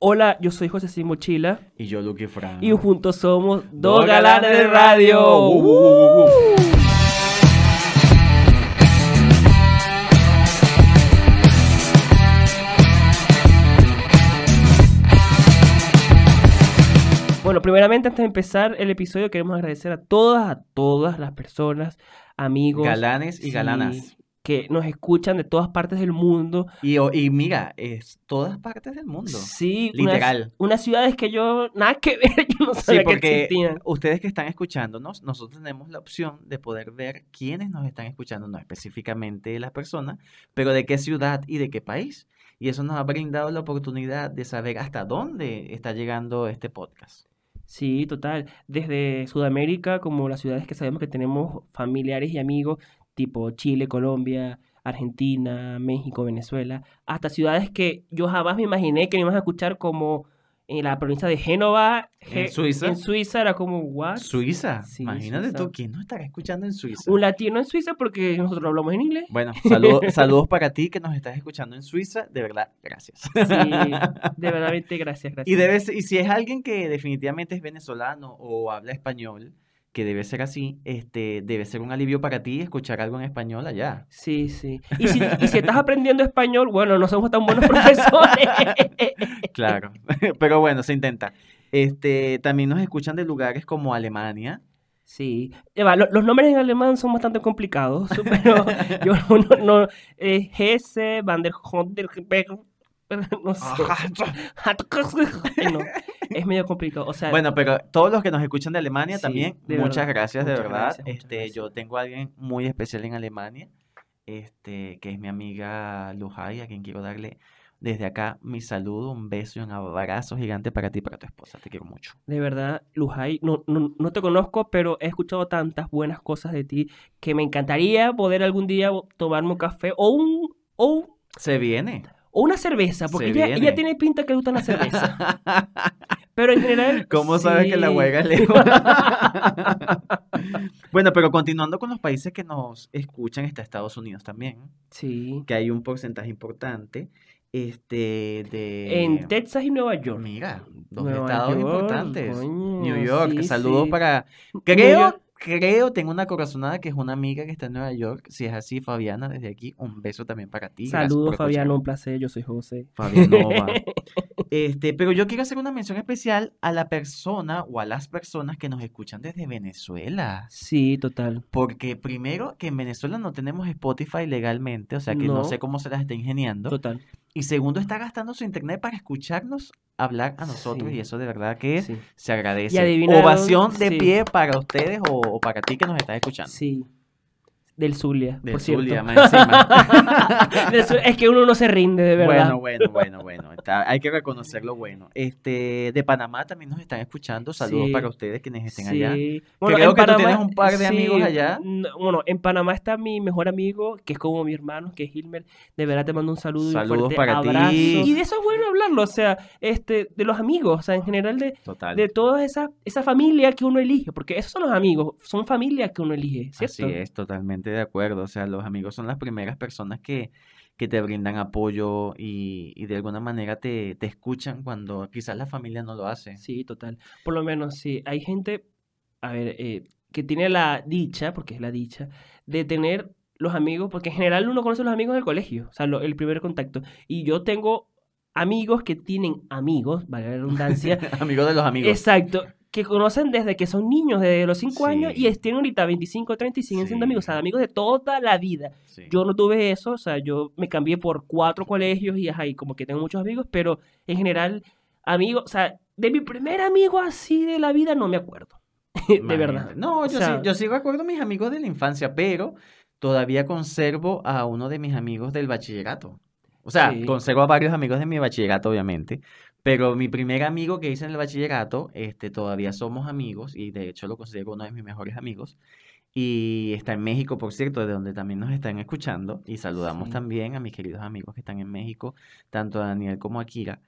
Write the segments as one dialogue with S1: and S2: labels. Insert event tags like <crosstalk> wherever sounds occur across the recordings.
S1: Hola, yo soy José Sin Mochila
S2: Y yo, Lucky Fran.
S1: y juntos somos
S2: Dos
S1: Galanes de Radio.
S2: Uh, uh, uh, uh, uh.
S1: Bueno, primeramente antes de empezar el episodio queremos agradecer a todas, a todas las personas, amigos
S2: Galanes y
S1: sí,
S2: galanas.
S1: Que nos escuchan de todas partes del mundo.
S2: Y, y mira, es todas partes del mundo.
S1: Sí,
S2: Literal.
S1: Unas, ciudades que yo nada que ver, <laughs> yo no
S2: Sí,
S1: sabía que
S2: porque
S1: existían.
S2: ustedes que están escuchándonos, nosotros tenemos la opción de poder ver quiénes nos están escuchando, no específicamente las personas, pero de qué ciudad y de qué país. Y eso nos ha brindado la oportunidad de saber hasta dónde está llegando este podcast.
S1: Sí, total. Desde Sudamérica, como las ciudades que sabemos que tenemos familiares y amigos, tipo Chile, Colombia, Argentina, México, Venezuela, hasta ciudades que yo jamás me imaginé que me iban a escuchar como en la provincia de Génova,
S2: ¿En Suiza?
S1: En Suiza era como, ¿what?
S2: Suiza,
S1: Sí,
S2: imagínate
S1: Suiza.
S2: tú, ¿quién nos estará escuchando en Suiza?
S1: Un latino en Suiza porque nosotros hablamos en inglés.
S2: Bueno, <laughs> saludo- saludos para ti que nos estás escuchando en Suiza, de verdad, gracias.
S1: Sí, de verdad, gracias, gracias.
S2: Y, debe ser- y si es alguien que definitivamente es venezolano o habla español, que debe ser así, este, debe ser un alivio para ti escuchar algo en español allá.
S1: Sí, sí. Y si, y si estás <laughs> aprendiendo español, bueno, no somos tan buenos <laughs> profesores.
S2: Claro, <laughs> pero bueno, se intenta. Este, también nos escuchan de lugares como Alemania.
S1: Sí, Eva, lo- los nombres en alemán son bastante complicados, pero yo no, no eh, Hesse, Van der Honderberg, <laughs> no sé. <laughs> No, es medio complicado, o sea,
S2: Bueno, pero todos los que nos escuchan de Alemania
S1: Sí,
S2: también,
S1: de
S2: muchas
S1: verdad,
S2: gracias, de
S1: muchas
S2: verdad.
S1: gracias,
S2: este,
S1: gracias.
S2: yo tengo a alguien muy especial en Alemania, este, que es mi amiga Lujay, a quien quiero darle desde acá mi saludo, un beso y un abrazo gigante para ti y para tu esposa. Te quiero mucho.
S1: de verdad, Lujay, no, no, no te conozco, pero he escuchado tantas buenas cosas de ti que me encantaría poder algún día tomarme un café o un, o, un-
S2: Se viene.
S1: O una cerveza, porque ella, tiene pinta que le gusta la cerveza, <laughs> pero en general...
S2: ¿Cómo sabes que la
S1: sí.
S2: huelga es <laughs> lejos? <laughs> bueno, pero continuando con los países que nos escuchan, está Estados Unidos también,
S1: Sí.
S2: que hay un porcentaje importante este, de...
S1: En Texas y Nueva York.
S2: Mira, dos
S1: Nueva
S2: estados
S1: York,
S2: importantes.
S1: coño,
S2: New York,
S1: sí,
S2: saludos
S1: sí.
S2: para... Creo, creo, tengo una corazonada que es una amiga que está en Nueva York. Si es así, Fabiana, desde aquí, un beso también para ti.
S1: Saludos, Fabiano, un placer. Yo soy José.
S2: Fabianova. <laughs> Este, pero yo quiero hacer una mención especial a la persona o a las personas que nos escuchan desde Venezuela.
S1: Sí, total.
S2: Porque primero que en Venezuela no tenemos Spotify legalmente, o sea que no,
S1: No.
S2: sé cómo se las está ingeniando.
S1: Total.
S2: Y segundo, está gastando su internet para escucharnos hablar a nosotros
S1: Sí.
S2: y eso de verdad que
S1: Sí.
S2: se agradece. Ovación de
S1: sí.
S2: pie para ustedes o, o para ti que nos estás escuchando.
S1: Sí. Del Zulia,
S2: Del
S1: por cierto.
S2: Zulia, más <laughs> encima.
S1: Es que uno no se rinde, de verdad.
S2: Bueno, bueno, bueno, bueno. está- hay que reconocer lo bueno. Este, de Panamá también nos están escuchando. Saludos
S1: Sí.
S2: para ustedes quienes estén allá.
S1: Sí.
S2: Creo que tú tienes un par de amigos allá.
S1: Bueno, en Panamá está mi mejor amigo, que es como mi hermano, que es Hilmer. De verdad te mando un saludo y un
S2: Saludos para ti.
S1: abrazo. Y de eso es bueno hablarlo, o sea, este, de los amigos, o sea, en general de,
S2: Total.
S1: de toda esa, esa familia que uno elige, porque esos son los amigos, son familias que uno elige, ¿cierto?
S2: Así es, totalmente de acuerdo. O sea, los amigos son las primeras personas que, que te brindan apoyo y, y de alguna manera te, te escuchan cuando quizás la familia no lo hace.
S1: Sí, total. Por lo menos, sí, hay gente, a ver, eh, que tiene la dicha, porque es la dicha, de tener los amigos, porque en general uno conoce a los amigos del colegio, o sea, lo- el primer contacto. Y yo tengo amigos que tienen amigos, vale la redundancia, <laughs>
S2: Amigos de los amigos.
S1: exacto, que conocen desde que son niños, desde los 5 años, y tienen ahorita 25, 30 y siguen siendo amigos, o sea, amigos de toda la vida.
S2: Sí.
S1: Yo no tuve eso, o sea, yo me cambié por cuatro colegios y y como que tengo muchos amigos, pero en general, amigos, o sea, de mi primer amigo así de la vida no me acuerdo. <laughs> de verdad.
S2: No, yo,
S1: sea-
S2: sí, yo sí recuerdo a mis amigos de la infancia, pero todavía conservo a uno de mis amigos del bachillerato. O sea,
S1: Sí.
S2: conservo a varios amigos de mi bachillerato, obviamente. Pero mi primer amigo que hice en el bachillerato, este, todavía somos amigos y de hecho lo considero uno de mis mejores amigos. Y está en México, por cierto, de donde también nos están escuchando. Y saludamos
S1: Sí.
S2: también a mis queridos amigos que están en México, tanto a Daniel como a Kira.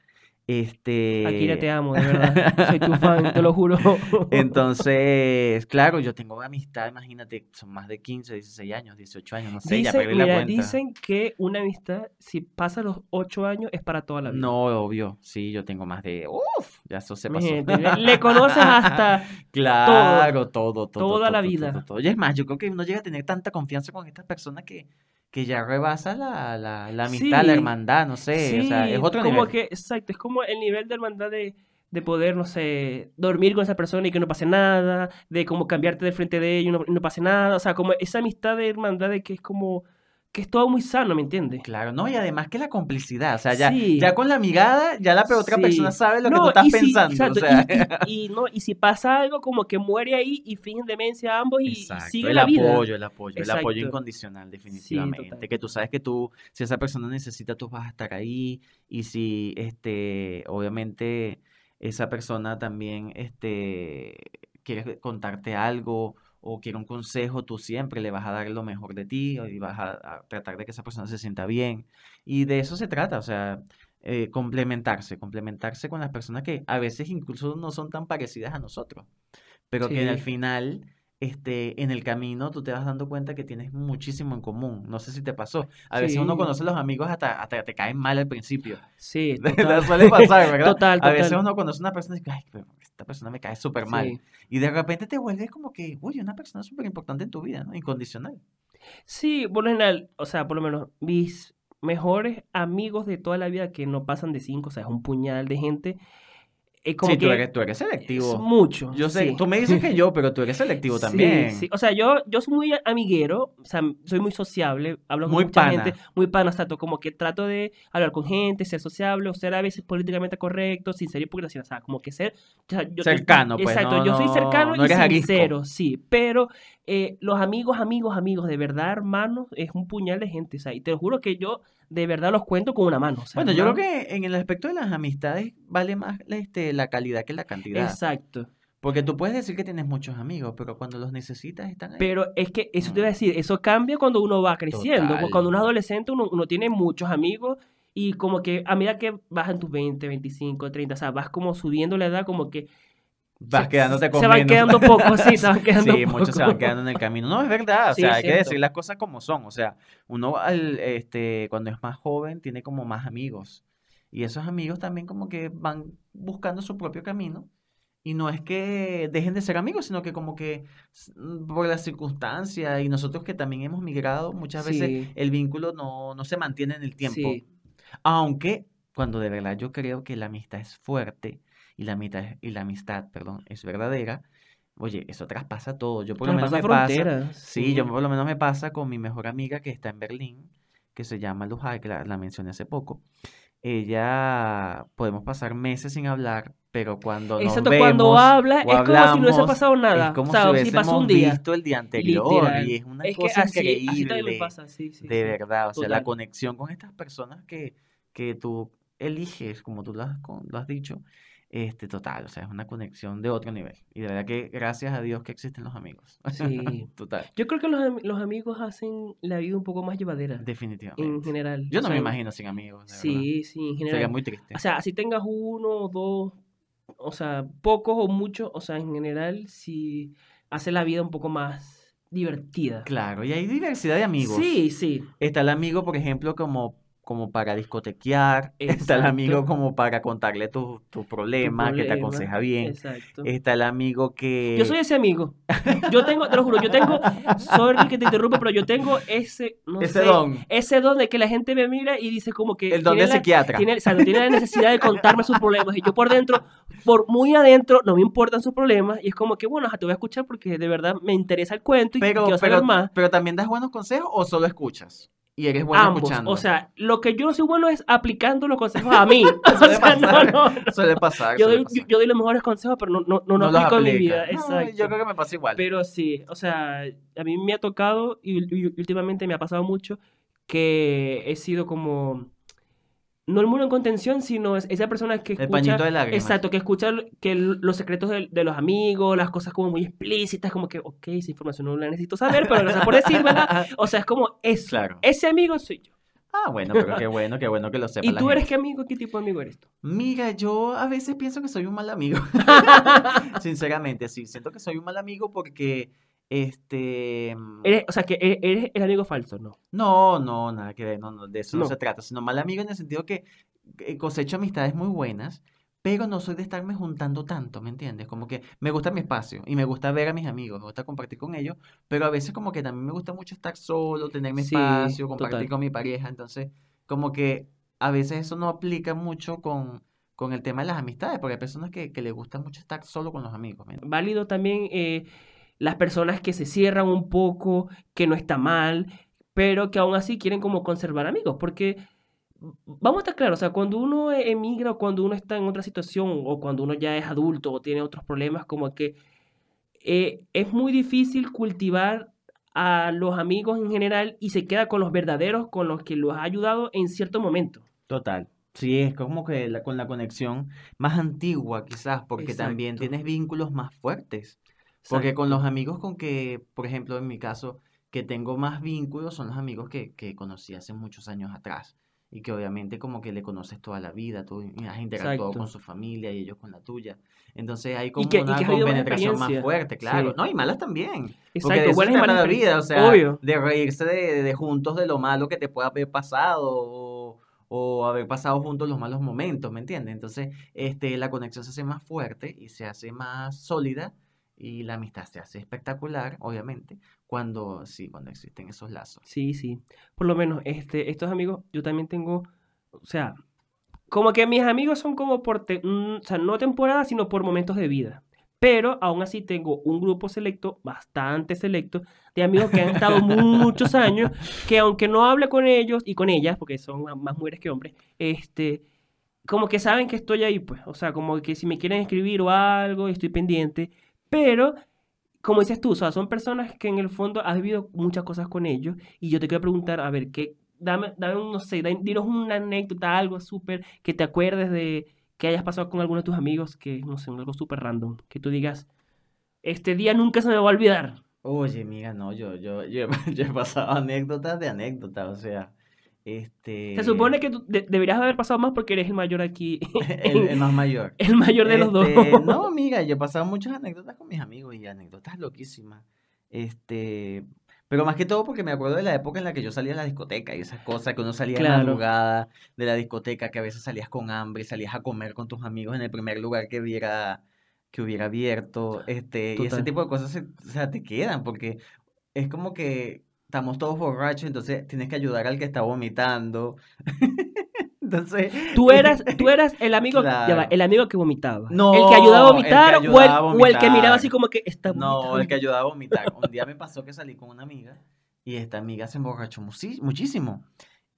S2: Este...
S1: Akira, te amo, de verdad. Soy tu fan, te lo juro. <laughs>
S2: Entonces, claro, yo tengo amistad, imagínate, son más de 15, 16 años, 18 años, no sé, ya
S1: Dicen,
S2: perdí la
S1: mira,
S2: cuenta.
S1: dicen que una amistad, si pasa los 8 años, es para toda la vida.
S2: No, obvio, sí, yo tengo más de... Uf, ya eso se pasó.
S1: Imagínate, le- conoces hasta <laughs>
S2: Claro, todo, todo.
S1: Toda la
S2: todo,
S1: vida.
S2: todo, todo. Y es más, yo creo que uno llega a tener tanta confianza con estas personas que, que ya rebasa la, la, la amistad, la hermandad, no sé, o sea, es otro
S1: como
S2: nivel.
S1: que, exacto, es como el nivel de hermandad de, de poder, no sé, dormir con esa persona y que no pase nada, de como cambiarte de frente de ella y no, y no pase nada, o sea, como esa amistad de hermandad de que es como, que es todo muy sano, ¿me entiendes?
S2: Claro, no, y además que la complicidad, o sea, ya,
S1: Sí.
S2: ya con la mirada, ya la otra
S1: Sí.
S2: persona sabe lo que tú estás
S1: y si-
S2: pensando,
S1: exacto,
S2: o sea.
S1: y, y- y no, y si pasa algo, como que muere ahí y fingen demencia ambos y, y
S2: Exacto,
S1: sigue
S2: el
S1: la vida.
S2: apoyo, el apoyo, el apoyo incondicional, definitivamente. que tú sabes que tú, si esa persona necesita, tú vas a estar ahí. Y si, este, obviamente, esa persona también, este, quiere contarte algo o quiere un consejo, tú siempre le vas a dar lo mejor de ti y vas a, a tratar de que esa persona se sienta bien. Y de eso se trata, o sea, eh, complementarse, complementarse con las personas que a veces incluso no son tan parecidas a nosotros, pero que al
S1: Sí.
S2: final este, en el camino tú te vas dando cuenta que tienes muchísimo en común. No sé si te pasó. A veces uno
S1: Sí.
S2: conoce a los amigos hasta, hasta te caen mal al principio.
S1: Sí, <laughs>
S2: Le
S1: total.
S2: suele pasar, ¿verdad?
S1: Total,
S2: A veces uno conoce a una persona y dice, ay, pero esta persona me cae súper mal.
S1: Sí.
S2: Y de repente te vuelves como que, uy, una persona súper importante en tu vida, ¿no? Incondicional.
S1: Sí, por lo general, o sea, por lo menos mis mejores amigos de toda la vida que no pasan de cinco, o sea, es un puñal de gente, es como
S2: Sí, tú
S1: que
S2: eres, tú eres
S1: es
S2: selectivo.
S1: mucho.
S2: Yo sé,
S1: sí.
S2: tú me dices que yo, <laughs> pero tú eres selectivo
S1: Sí,
S2: también.
S1: sí. O sea, yo, yo soy muy amiguero, o sea, soy muy sociable, hablo con
S2: Muy
S1: mucha
S2: pana.
S1: gente, muy pana, tanto como que trato de hablar con gente, ser sociable, o ser a veces políticamente correcto, sin ser hipocresía, o sea, como que ser... o sea, yo- yo-
S2: Cercano, pues,
S1: Exacto,
S2: no-
S1: yo soy
S2: no-
S1: cercano
S2: no
S1: y
S2: arisco.
S1: sincero, sí, pero eh, los amigos, amigos, amigos, de verdad, hermanos, es un puñal de gente, o sea, y te lo juro que yo de verdad los cuento con una mano, o sea,
S2: Bueno, yo creo que en el aspecto de las amistades vale más este, la calidad que la cantidad.
S1: Exacto.
S2: Porque tú puedes decir que tienes muchos amigos, pero cuando los necesitas están ahí.
S1: Pero es que eso te iba a decir, eso cambia cuando uno va creciendo.
S2: Total.
S1: Cuando uno es adolescente, uno, uno tiene muchos amigos y como que a medida que vas en tus 20, 25, 30, o sea, vas como subiendo la edad, como que
S2: Vas
S1: se,
S2: quedándote con
S1: se van
S2: menos.
S1: quedando pocos, sí, <laughs> se van quedando
S2: Sí, muchos se van quedando en el camino. No, es verdad, o
S1: Sí,
S2: sea, hay que decir las cosas como son. O sea, uno al, este, cuando es más joven tiene como más amigos. Y esos amigos también como que van buscando su propio camino. Y no es que dejen de ser amigos, sino que como que por las circunstancias y nosotros que también hemos migrado, muchas veces
S1: Sí.
S2: el vínculo no, no se mantiene en el tiempo.
S1: Sí.
S2: Aunque cuando de verdad yo creo que la amistad es fuerte y la amistad, y la amistad, perdón, es verdadera, oye, eso traspasa todo. Yo por lo menos me pasa,
S1: fronteras,
S2: sí, yo
S1: sí.
S2: por lo menos me pasa con mi mejor amiga que está en Berlín, que se llama Lujay, que la, la mencioné hace poco. Ella, podemos pasar meses sin hablar, pero cuando nos
S1: Exacto, cuando
S2: vemos
S1: habla
S2: o
S1: es como si no hubiese
S2: hablamos,
S1: pasado nada.
S2: es como
S1: o sea,
S2: si
S1: pasó un
S2: hubiésemos
S1: día.
S2: visto el día anterior
S1: Literal.
S2: y es una
S1: Es que
S2: cosa
S1: así, así me
S2: increíble.
S1: pasa, sí, sí,
S2: De
S1: sí.
S2: verdad, o sea, la conexión con estas personas que, que tú eliges, como tú lo has, lo has dicho, este, total, o sea, es una conexión de otro nivel. Y de verdad que gracias a Dios que existen los amigos.
S1: Sí. <laughs>
S2: Total,
S1: Yo creo que los, los amigos hacen la vida un poco más llevadera, en
S2: definitivamente.
S1: general.
S2: Yo no me imagino sin amigos, de verdad.
S1: Sí, sí, en
S2: Sería
S1: general.
S2: muy triste.
S1: O sea, así tengas uno o dos, o sea, pocos o muchos, o sea, en general, si hace la vida un poco más divertida.
S2: Claro, y hay diversidad de amigos.
S1: Sí, sí,
S2: Está el amigo, por ejemplo, como, como para discotequear. <laughs> Está el amigo como para contarle tus
S1: tu
S2: problemas, que te
S1: problema.
S2: aconseja bien.
S1: Exacto.
S2: Está el amigo que...
S1: Yo soy ese amigo. Yo tengo, te lo juro, yo tengo, sorry que te interrumpa, pero yo tengo ese, no
S2: ese
S1: sé,
S2: don,
S1: ese don de que la gente me mira y dice como que
S2: el don de
S1: la,
S2: psiquiatra.
S1: tiene, o sea, no tiene la necesidad de contarme sus problemas. Y yo por dentro, por muy adentro, no me importan sus problemas. Y es como que, bueno, te voy a escuchar porque de verdad me interesa el cuento y
S2: Pero,
S1: quiero saber
S2: pero,
S1: más.
S2: pero también das buenos consejos o solo escuchas. Y eres bueno
S1: Ambos.
S2: escuchando.
S1: O sea, lo que yo no soy bueno es aplicando los consejos a mí. <laughs> <laughs> o
S2: Suele
S1: sea, no,
S2: pasar.
S1: no, no.
S2: suele pasar.
S1: Yo
S2: suele
S1: doy,
S2: pasar.
S1: yo, yo doy los mejores consejos, pero no, no, no,
S2: No
S1: aplico en mi vida. Exacto.
S2: yo creo que me pasa igual.
S1: Pero sí, o sea, a mí me ha tocado y, y últimamente me ha pasado mucho que he sido como, no el muro en contención, sino es esa persona que
S2: el
S1: escucha,
S2: pañito de lágrimas.
S1: exacto, que escucha que los secretos de, de los amigos, las cosas como muy explícitas, como que, ok, esa información no la necesito saber, pero gracias por decírmela. <laughs> O sea, es como eso.
S2: Claro.
S1: Ese amigo soy yo.
S2: Ah, bueno, pero qué bueno, qué bueno que lo sepa
S1: ¿Y
S2: la
S1: tú eres qué amigo? ¿Qué tipo de amigo eres tú?
S2: Mira, yo a veces pienso que soy un mal amigo. <laughs> Sinceramente, sí, siento que soy un mal amigo porque, este, mm,
S1: Eres- o sea, que e- eres el amigo falso, ¿no?
S2: no, no, nada que ver, no, no, de eso no
S1: No.
S2: se trata, sino mal amigo en el sentido que cosecho amistades muy buenas, pero no soy de estarme juntando tanto, ¿me entiendes? Como que me gusta mi espacio y me gusta ver a mis amigos, me gusta compartir con ellos, pero a veces como que también me gusta mucho estar solo, tener mi
S1: Sí,
S2: espacio, compartir
S1: total.
S2: con mi pareja, entonces como que a veces eso no aplica mucho con, con el tema de las amistades, porque hay personas que, que les gusta mucho estar solo con los amigos.
S1: Válido también eh, las personas que se cierran un poco, que no está mal, pero que aún así quieren como conservar amigos, porque vamos a estar claros, o sea, cuando uno emigra o cuando uno está en otra situación o cuando uno ya es adulto o tiene otros problemas, como que eh, es muy difícil cultivar a los amigos en general y se queda con los verdaderos, con los que los ha ayudado en cierto momento.
S2: Total. Sí, es como que la- con la conexión más antigua quizás, porque también tienes vínculos más fuertes. Porque con
S1: Exacto.
S2: los amigos con que, por ejemplo, en mi caso, que tengo más vínculos son los amigos que, que conocí hace muchos años atrás. Y que obviamente como que le conoces toda la vida, tú has interactuado
S1: Exacto.
S2: con su familia y ellos con la tuya. Entonces hay
S1: Y
S2: como
S1: que, y
S2: una
S1: que vivido más
S2: compenetración más fuerte, claro.
S1: Sí.
S2: No, y malas también. Porque de
S1: Exacto, buenas y malas
S2: la vida, o sea,
S1: Obvio.
S2: de reírse de, de juntos de lo malo que te pueda haber pasado o, o haber pasado juntos los malos momentos, ¿me entiendes? Entonces, este, la conexión se hace más fuerte y se hace más sólida y la amistad se hace espectacular, obviamente, cuando, sí, cuando existen esos lazos.
S1: Sí, sí. Por lo menos, este, estos amigos, yo también tengo, o sea, como que mis amigos son como por, te- mm, o sea, no temporadas, sino por momentos de vida. Pero aún así tengo un grupo selecto, bastante selecto, de amigos que han estado <laughs> muchos años, que aunque no hable con ellos y con ellas, porque son más mujeres que hombres, este, como que saben que estoy ahí, pues. O sea, como que si me quieren escribir o algo, estoy pendiente. Pero, como dices tú, o sea, son personas que en el fondo has vivido muchas cosas con ellos. Y yo te quiero preguntar, a ver, ¿qué, dame, dame un, no sé, dinos una anécdota, algo súper, que te acuerdes de que hayas pasado con alguno de tus amigos, que, no sé, algo súper random, que tú digas, este día nunca se me va a olvidar.
S2: Oye, mira, no, yo, yo, yo, <laughs> yo he pasado anécdotas de anécdotas, o sea, este,
S1: Se supone que tú de- deberías haber pasado más porque eres el mayor aquí, <laughs>
S2: el, el más mayor.
S1: el mayor de los dos.
S2: Este, no, <laughs> amiga, yo he pasado muchas anécdotas con mis amigos y anécdotas loquísimas. Este, pero más que todo porque me acuerdo de la época en la que yo salía a la discoteca y esas cosas que uno salía de
S1: Claro.
S2: madrugada de la discoteca, que a veces salías con hambre, salías a comer con tus amigos en el primer lugar que hubiera, que hubiera abierto, este, y ese tipo de cosas se, o sea, te quedan porque es como que estamos todos borrachos, entonces tienes que ayudar al que está vomitando. <laughs> Entonces,
S1: Tú <laughs> eras, tú eras el amigo, ya va,
S2: Claro.
S1: el amigo que vomitaba.
S2: No,
S1: el que ayudaba a
S2: el que
S1: vomitar, o, el,
S2: ayudaba a
S1: o el que miraba
S2: vomitar.
S1: así como que está
S2: No, el
S1: vomitando.
S2: que ayudaba a <laughs> vomitar. Un día me pasó que salí con una amiga y esta amiga se emborrachó muchísimo.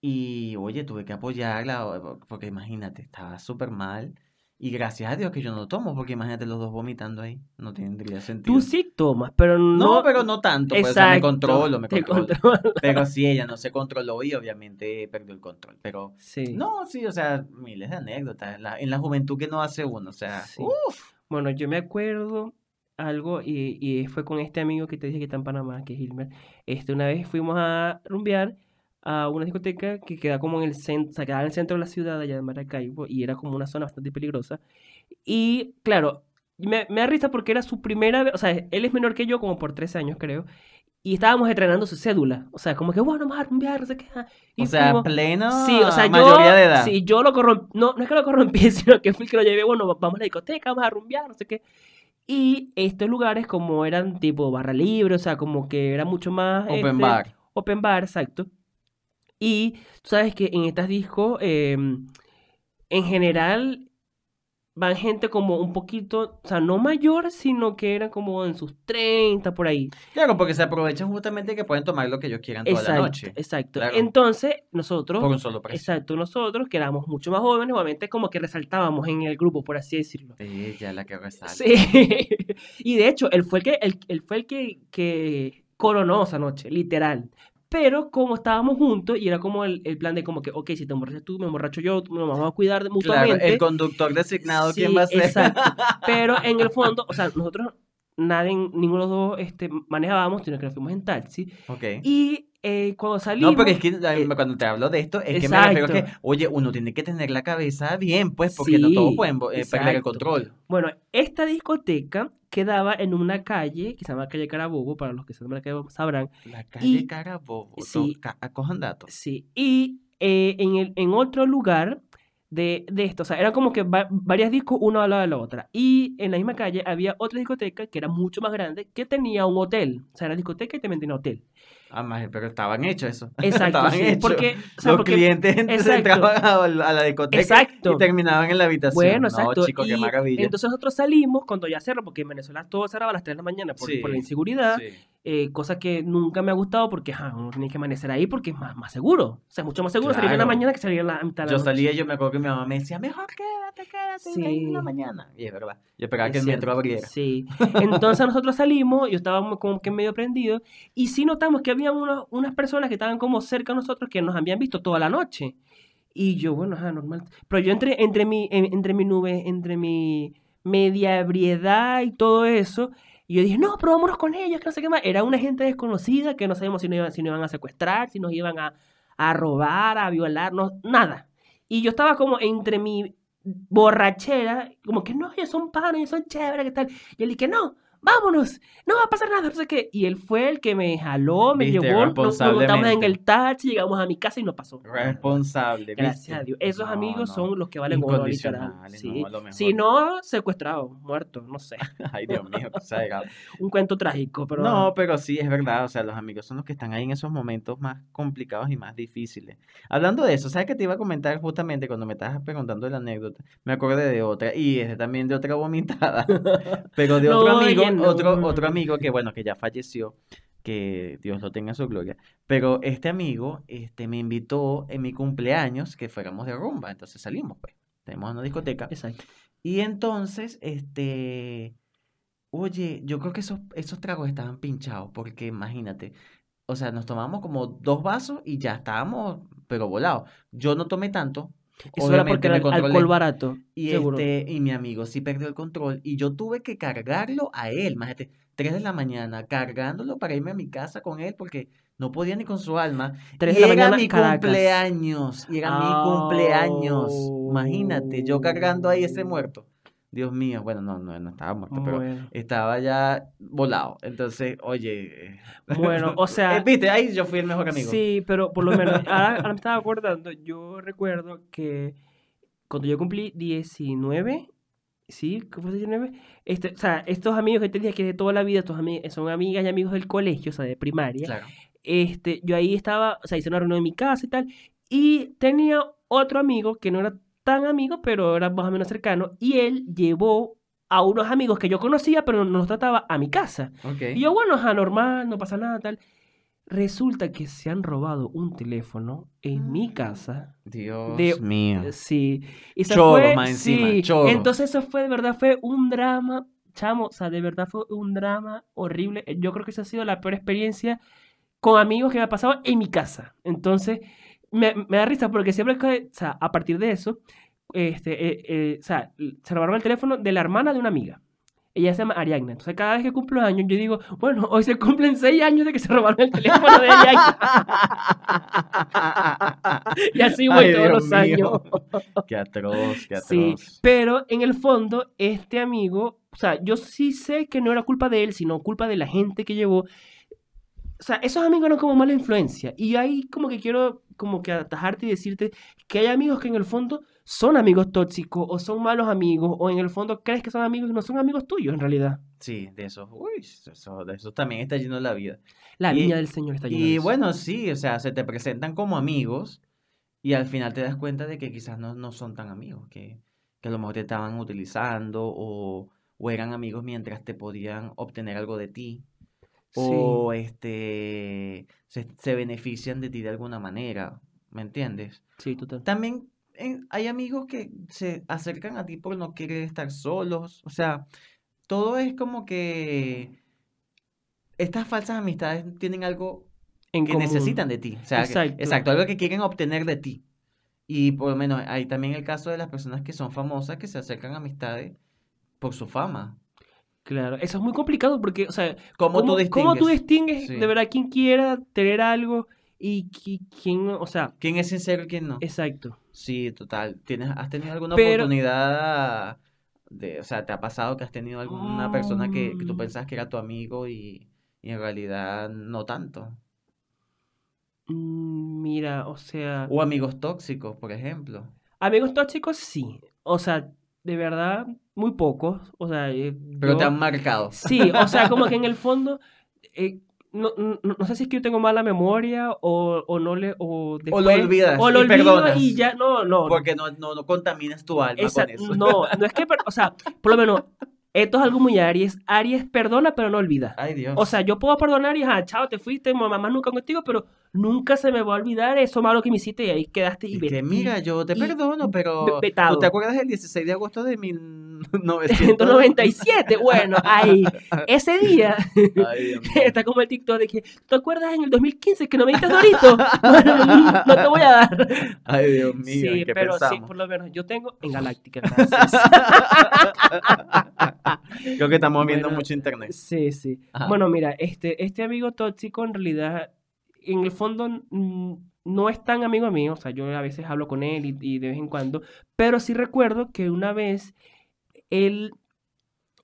S2: Y oye, tuve que apoyarla porque imagínate, estaba súper mal. Y gracias a Dios que yo no tomo, porque imagínate los dos vomitando ahí. No tendría sentido.
S1: Tú sí tomas, pero no.
S2: No, pero no tanto, pues, o sea, me
S1: Exacto,
S2: controlo, me controlo. Pero sí, ella no se controló y obviamente perdió el control. Pero
S1: Sí.
S2: no, sí, o sea, miles de anécdotas. En la, en la juventud que no hace uno, o sea,
S1: Sí.
S2: uff.
S1: Bueno, yo me acuerdo algo y, y fue con este amigo que te dije que está en Panamá, que es Hilmer. Este, una vez fuimos a rumbear a una discoteca que queda como en el centro, o sea, quedaba en el centro de la ciudad allá de Maracaibo y era como una zona bastante peligrosa. Y claro, me, me da risa porque era su primera vez, o sea, él es menor que yo como por tres años creo. Y estábamos entrenando su cédula. O sea, como que, bueno, vamos a rumbear, no sé qué. Y
S2: O sea,
S1: fuimos.
S2: pleno
S1: Sí, o sea,
S2: mayoría
S1: yo,
S2: de edad.
S1: sí, yo lo corrompí, no, no es que lo corrompí, <laughs> sino que fui que lo llevé, bueno, vamos a la discoteca, vamos a rumbear, no sé qué. Y estos lugares como eran tipo barra libre, o sea, como que era mucho más...
S2: Open
S1: este,
S2: bar.
S1: Open bar, exacto. Y tú sabes que en estas discos, eh, en general, van gente como un poquito, o sea, no mayor, sino que eran como en sus 30, por ahí.
S2: Claro, porque se aprovechan justamente que pueden tomar lo que ellos quieran toda la noche.
S1: exacto.
S2: Claro.
S1: Entonces, nosotros...
S2: Por un solo precio.
S1: Exacto, nosotros que éramos mucho más jóvenes, obviamente como que resaltábamos en el grupo, por así decirlo.
S2: Ella la que resalta.
S1: Sí. <laughs> y de hecho, él fue el que, él, él fue el que, que coronó esa noche, literal. Pero como estábamos juntos y era como el, el plan de como que, ok, si te emborrachas tú, me emborracho yo, nos vamos a cuidar
S2: Claro,
S1: mutuamente.
S2: el conductor designado, ¿quién va a ser?
S1: exacto. <laughs> Pero en el fondo, o sea, nosotros nadie, ninguno de los dos este, manejábamos, sino que nos fuimos en taxi.
S2: Ok.
S1: Y eh, cuando salimos...
S2: No, pero es que
S1: eh,
S2: cuando te hablo de esto, es que me refiero que,
S1: exacto.
S2: oye, uno tiene que tener la cabeza bien, pues, porque no todos pueden eh, perder el control.
S1: Bueno, esta discoteca quedaba en una calle que se llama Calle Carabobo, para los que saben la calle sabrán.
S2: La calle
S1: Y-
S2: Carabobo,
S1: sí.
S2: ca- acojan datos.
S1: Sí, y en, el, en otro lugar de, de esto, o sea, eran como que va- varias discos, una al lado de la otra. Y en la misma calle había otra discoteca que era mucho más grande, que tenía un hotel. O sea, era discoteca y también tenía hotel.
S2: Ah, más, pero estaban hechos eso. <laughs>
S1: Exacto,
S2: estaban
S1: sí,
S2: hechos.
S1: porque, o sea,
S2: Los
S1: porque-
S2: clientes
S1: exacto.
S2: entraban a, la- a la discoteca
S1: Exacto.
S2: y terminaban en la habitación.
S1: Bueno,
S2: no,
S1: exacto.
S2: chico, qué
S1: y
S2: maravilla.
S1: Entonces nosotros salimos cuando ya cerró, porque en Venezuela todo cerraba a las 3 de la mañana por, por la inseguridad.
S2: Sí.
S1: Eh, cosa que nunca me ha gustado porque ajá, uno tiene que amanecer ahí porque es más, más seguro. O sea, es mucho más seguro salir en la
S2: Claro.
S1: mañana que salir en la mitad de la
S2: Yo
S1: noche.
S2: salía y yo me acuerdo que mi mamá me decía, mejor quédate, quédate, ven en la
S1: Sí.
S2: mañana. Y es verdad. Yo esperaba
S1: Es
S2: que el metro
S1: cierto,
S2: abriera.
S1: Sí. <laughs> Entonces nosotros salimos, yo estaba como que medio prendido, y sí notamos que había unos- unas personas que estaban como cerca de nosotros que nos habían visto toda la noche. Y yo, bueno, ajá, normal. Pero yo entre, entre, mi, en- entre mi nube, entre mi media ebriedad y todo eso, y yo dije, no, pero vámonos con ellos, que no sé qué más. Era una gente desconocida que no sabíamos si nos iban, a secuestrar, si nos iban a, a robar, a violarnos, nada. Y yo estaba como entre mi borrachera, como que no, ellos son panos, ellos son chéveres, ¿qué tal? Y él dije, no, vámonos, no va a pasar nada, no sé qué. Y él fue el que me jaló, me
S2: Viste,
S1: llevó, nos, nos montamos en el taxi, llegamos a mi casa y no pasó.
S2: Responsable.
S1: Gracias
S2: ¿viste?
S1: a Dios. Esos
S2: No,
S1: amigos
S2: no.
S1: son los que valen oro, literal. Sí. Si no, secuestrado, muerto, no sé. <laughs>
S2: Ay, Dios mío. <laughs>
S1: Un cuento trágico, pero...
S2: No, pero sí, es verdad. O sea, los amigos son los que están ahí en esos momentos más complicados y más difíciles. Hablando de eso, ¿sabes qué te iba a comentar justamente cuando me estabas preguntando de la anécdota? Me acordé de otra, y es también de otra vomitada, <laughs> pero de otro amigo, otro, otro amigo que, bueno, que ya falleció, que Dios lo tenga en su gloria. Pero este amigo, este, me invitó en mi cumpleaños que fuéramos de rumba. Entonces salimos, pues. Tenemos una discoteca.
S1: Exacto.
S2: Y entonces, este, oye, yo creo que esos, esos tragos estaban pinchados, porque imagínate, o sea, nos tomamos como dos vasos y ya estábamos, pero volados. Yo no tomé tanto,
S1: Eso era porque era alcohol barato,
S2: Y
S1: seguro.
S2: este, y mi amigo sí perdió el control, y yo tuve que cargarlo a él, imagínate, 3 de la mañana, cargándolo para irme a mi casa con él, porque no podía ni con su alma.
S1: Tres
S2: Y
S1: de la
S2: era
S1: mañana,
S2: mi
S1: Caracas.
S2: cumpleaños, y era mi cumpleaños. Imagínate, yo cargando ahí ese
S1: Oh.
S2: muerto. Dios mío, bueno, no, no, no estaba muerto, pero estaba ya volado. Entonces, oye. eh,
S1: Bueno, o <laughs> sea,
S2: eh, Viste, ahí yo fui el mejor amigo.
S1: Sí, pero por lo menos, <laughs> ahora, ahora me estaba acordando, yo recuerdo que cuando yo cumplí 19, ¿sí? ¿Qué fue 19? Este, o sea, estos amigos que te dije que de toda la vida, estos ami- son amigas y amigos del colegio, o sea, de primaria,
S2: Claro.
S1: este, yo ahí estaba, o sea, hice una reunión en mi casa y tal, y tenía otro amigo que no era tan amigo, pero era más o menos cercano, y él llevó a unos amigos que yo conocía, pero no los trataba a mi casa.
S2: Ok.
S1: Y yo, bueno, es anormal, no pasa nada, tal. Resulta que se han robado un teléfono en mi casa.
S2: Dios
S1: de-
S2: mío.
S1: Sí. Y se
S2: Choros
S1: fue,
S2: más encima,
S1: sí.
S2: choros.
S1: Entonces eso fue, de verdad, fue un drama, chamo, o sea, de verdad fue un drama horrible. Yo creo que esa ha sido la peor experiencia con amigos que me ha pasado en mi casa. Entonces, me, me da risa porque siempre que, o sea, a partir de eso, este, eh, eh, o sea, se robaron el teléfono de la hermana de una amiga. Ella se llama Ariadna. Entonces, cada vez que cumplo años, yo digo, bueno, hoy se cumplen seis años de que se robaron el teléfono de Ariadna. <laughs> Y así voy
S2: Ay,
S1: todos
S2: Dios
S1: los años. <laughs>
S2: Qué atroz, qué
S1: Sí,
S2: atroz.
S1: pero en el fondo, este amigo, o sea, yo sí sé que no era culpa de él, sino culpa de la gente que llevó. O sea, esos amigos eran como mala influencia. Y ahí como que quiero como que atajarte y decirte que hay amigos que en el fondo son amigos tóxicos o son malos amigos o en el fondo crees que son amigos y no son amigos tuyos en realidad.
S2: Sí, de eso, uy, eso, de eso también está lleno la vida.
S1: La viña del Señor está llena de
S2: Y
S1: eso.
S2: bueno, sí, o sea, se te presentan como amigos y al final te das cuenta de que quizás no, no son tan amigos, que, que a lo mejor te estaban utilizando o, o eran amigos mientras te podían obtener algo de ti o este se, se benefician de ti de alguna manera, ¿me entiendes?
S1: Sí, total.
S2: También eh, hay amigos que se acercan a ti por no querer estar solos, o sea, todo es como que estas falsas amistades tienen algo
S1: En
S2: que
S1: común.
S2: necesitan de ti. O sea, que-
S1: Exacto.
S2: exacto, algo que quieren obtener de ti. Y por lo menos hay también el caso de las personas que son famosas que se acercan a amistades por su fama.
S1: Claro, eso es muy complicado porque, o sea,
S2: ¿Cómo, tú
S1: ¿cómo tú
S2: distingues?
S1: distingues
S2: Sí.
S1: de verdad quién quiera tener algo y qui- quién, o sea,
S2: ¿Quién es sincero y quién no?
S1: exacto.
S2: Sí, total. ¿Tienes, has tenido alguna
S1: Pero-
S2: oportunidad de, o sea, te ha pasado que has tenido alguna persona que, que tú
S1: Mm.
S2: pensabas que era tu amigo y, y en realidad no tanto?
S1: Mm, Mira, o sea,
S2: O amigos tóxicos, por ejemplo.
S1: amigos tóxicos sí, o sea, de verdad, muy pocos, o sea, eh,
S2: Pero te han marcado.
S1: Sí, o sea, como que en el <laughs> fondo, eh, no, no, no sé si es que yo tengo mala memoria o, o no le, o después,
S2: olvidas
S1: o lo
S2: y perdonas.
S1: y ya, no, no,
S2: Porque no, no, no contaminas tu alma
S1: esa-
S2: con eso.
S1: no, no es que, o sea, por lo menos, esto es algo muy Aries, Aries perdona pero no olvida.
S2: Ay, Dios.
S1: O sea, yo puedo perdonar y, ajá, chao, te fuiste, mamá más nunca contigo, pero nunca se me va a olvidar eso malo que me hiciste y ahí quedaste y,
S2: Y que mira, yo te perdono, pero
S1: ve- vetado.
S2: ¿tú te acuerdas del 16 de agosto de 1900?
S1: 197, <laughs> bueno, ahí, ese día,
S2: Ay, <laughs>
S1: está como el TikTok de que, ¿te acuerdas en el 2015 que no me diste Dorito? <laughs> Bueno, no te voy a dar.
S2: Ay, Dios mío,
S1: Sí,
S2: ¿en qué
S1: pero sí, por lo menos yo tengo en Galáctica, gracias. <laughs>
S2: Creo que estamos <laughs> viendo mucho internet.
S1: Sí, sí.
S2: Ajá.
S1: Bueno, mira, este, este amigo tóxico en realidad, en el fondo, no es tan amigo mío, o sea, yo a veces hablo con él y, y de vez en cuando, pero sí recuerdo que una vez él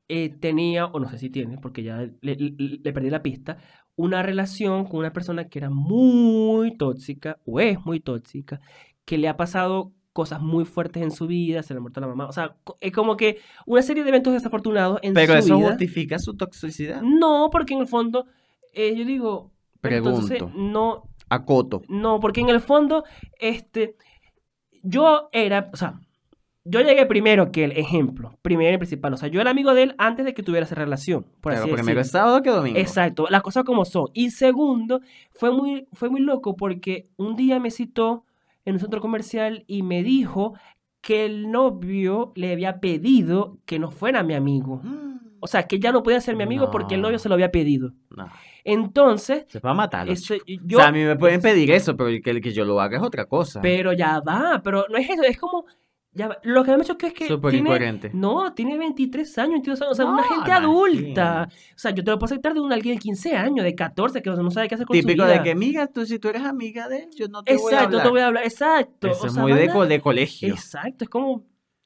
S1: eh, tenía, o no sé si tiene, porque ya le, le- le perdí la pista, una relación con una persona que era muy tóxica, o es muy tóxica, que le ha pasado cosas muy fuertes en su vida, se le ha muerto la mamá, o sea, es como que una serie de eventos desafortunados en
S2: Pero
S1: su
S2: eso
S1: vida.
S2: justifica su toxicidad.
S1: No, porque en el fondo, eh, yo digo, entonces,
S2: Pregunto.
S1: no,
S2: Acoto.
S1: no, porque en el fondo, este, yo era, o sea, yo llegué primero que el ejemplo, primero y principal, o sea, yo era amigo de él antes de que tuviera esa relación, por
S2: Pero
S1: así
S2: primero es sábado que domingo.
S1: Exacto, las cosas como son. Y segundo, fue muy, fue muy loco porque un día me citó en un centro comercial y me dijo que el novio le había pedido que no fuera mi amigo. <gasps> O sea, que ya no podía ser mi amigo porque el novio
S2: No.
S1: se lo había pedido.
S2: No,
S1: Entonces,
S2: se va a matar.
S1: ese- yo,
S2: O sea, a mí me pueden pedir eso, pero el que, el que yo lo haga es otra cosa.
S1: pero ya va, pero no es eso, es como, ya. Lo que me chocó es que
S2: Súper
S1: tiene,
S2: incoherente.
S1: no, tiene 23 años, 22 años, o sea,
S2: No,
S1: una gente adulta. O sea, yo te lo puedo aceptar de un alguien de 15 años, de 14, que no sabe qué hacer con
S2: Típico
S1: su
S2: de
S1: vida.
S2: que, mira, tú, si tú eres amiga de él, yo no te voy a
S1: Exacto,
S2: hablar.
S1: te voy a hablar, exacto.
S2: Eso
S1: o
S2: es
S1: sea,
S2: muy de, co- de colegio.
S1: Exacto, es como...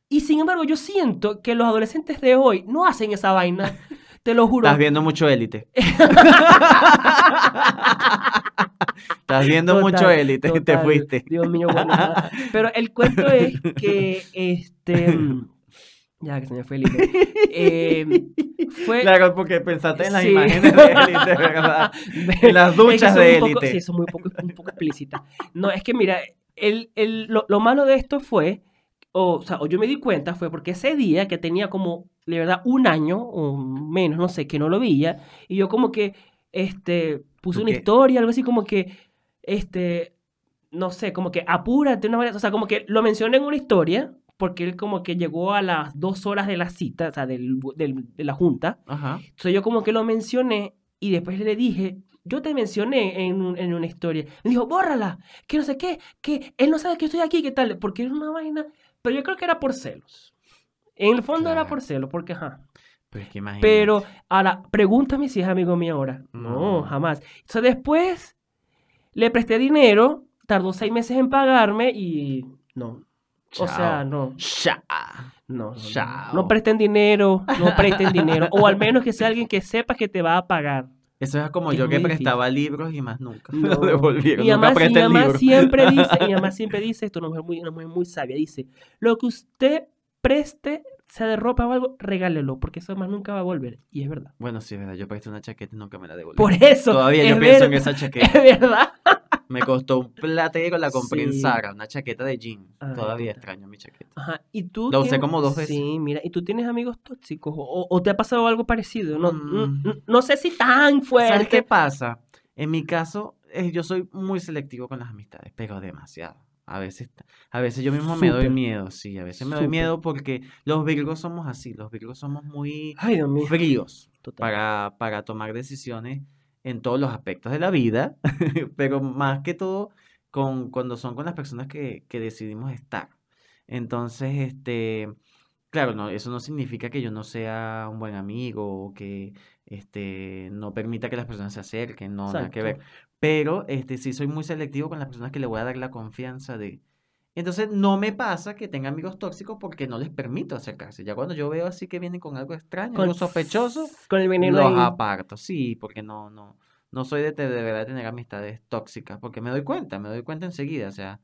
S1: Y sin embargo, yo siento que los adolescentes de hoy no hacen esa vaina, <laughs> te lo juro.
S2: Estás viendo mucho élite. <laughs> Estás viendo mucho
S1: Total,
S2: élite y te
S1: total.
S2: fuiste.
S1: Dios mío, bueno. Pero el cuento es que, este... mm, Ya, que se me fue el hilo. Eh, fue...
S2: Claro, porque pensaste en las
S1: Sí.
S2: imágenes de élite, <laughs> ¿verdad? En las
S1: Es que
S2: duchas de élite.
S1: sí, son muy poco, un poco explícitas. No, es que mira, el, el- lo, lo malo de esto fue, o, o sea, o yo me di cuenta, fue porque ese día que tenía como, de verdad, un año o menos, no sé, que no lo veía, y yo como que, este, puse
S2: ¿Tú
S1: una
S2: qué?
S1: historia, algo así como que, este, no sé, como que apúrate, una manera, o sea, como que lo mencioné en una historia, porque él como que llegó a las dos horas de la cita, o sea, del, del- de la junta,
S2: Ajá.
S1: entonces yo como que lo mencioné y después le dije, yo te mencioné en, en una historia. Me dijo, bórrala, que no sé qué, que él no sabe que estoy aquí, qué tal, porque era una vaina. Pero yo creo que era por celos. En el fondo era por celos, porque ajá.
S2: Pero es que imagínate.
S1: Pero ahora, pregúntame si es amigo mío ahora. No,
S2: No.
S1: jamás. Entonces después le presté dinero, tardó seis meses en pagarme y no. O sea, no.
S2: Cha.
S1: No.
S2: Chao.
S1: no presten dinero, no presten dinero. O al menos que sea alguien que sepa que te va a pagar.
S2: Eso es como yo que prestaba libros y más nunca <laughs>
S1: No.
S2: lo devolvieron. Nunca presté el
S1: mamá
S2: libro.
S1: siempre dice, <laughs> mi mamá siempre dice, esto es una mujer muy, una mujer muy sabia, dice, lo que usted preste, sea de ropa o algo, regálelo, porque eso más nunca va a volver. Y es verdad.
S2: Bueno, sí, es verdad. Yo presté una chaqueta y nunca me la devolví.
S1: Por eso.
S2: Todavía yo
S1: es
S2: pienso en esa <laughs>
S1: Es
S2: chaqueta.
S1: verdad.
S2: Me costó un platero, la compré en. Zara, una chaqueta de jean.
S1: Ay,
S2: Todavía extraño mi chaqueta.
S1: Ajá. ¿Y tú
S2: La usé
S1: tienes-
S2: como dos veces.
S1: Sí, mira, ¿y tú tienes amigos tóxicos? ¿O, o te ha pasado algo parecido? No,
S2: Mm.
S1: no, no sé si tan
S2: ¿Sabes qué
S1: fuerte.
S2: pasa? En mi caso, eh, yo soy muy selectivo con las amistades, pero demasiado. A veces, a veces yo mismo me doy miedo, sí, a veces me doy miedo porque los virgos somos así, los virgos somos muy
S1: Ay,
S2: fríos para, para tomar decisiones en todos los aspectos de la vida, <laughs> pero más que todo con, cuando son con las personas que, que decidimos estar. Entonces, este, Claro, no, eso no significa que yo no sea un buen amigo o que este, no permita que las personas se acerquen, no, nada que ver. Pero este, sí soy muy selectivo con las personas que le voy a dar la confianza de... Entonces no me pasa que tenga amigos tóxicos porque no les permito acercarse. Ya cuando yo veo así que vienen con algo extraño,
S1: Con,
S2: algo sospechoso,
S1: con el veneno
S2: los
S1: ahí.
S2: aparto. Sí, porque no, no, no soy de, de verdad tener amistades tóxicas, porque me doy cuenta, me doy cuenta enseguida. O sea,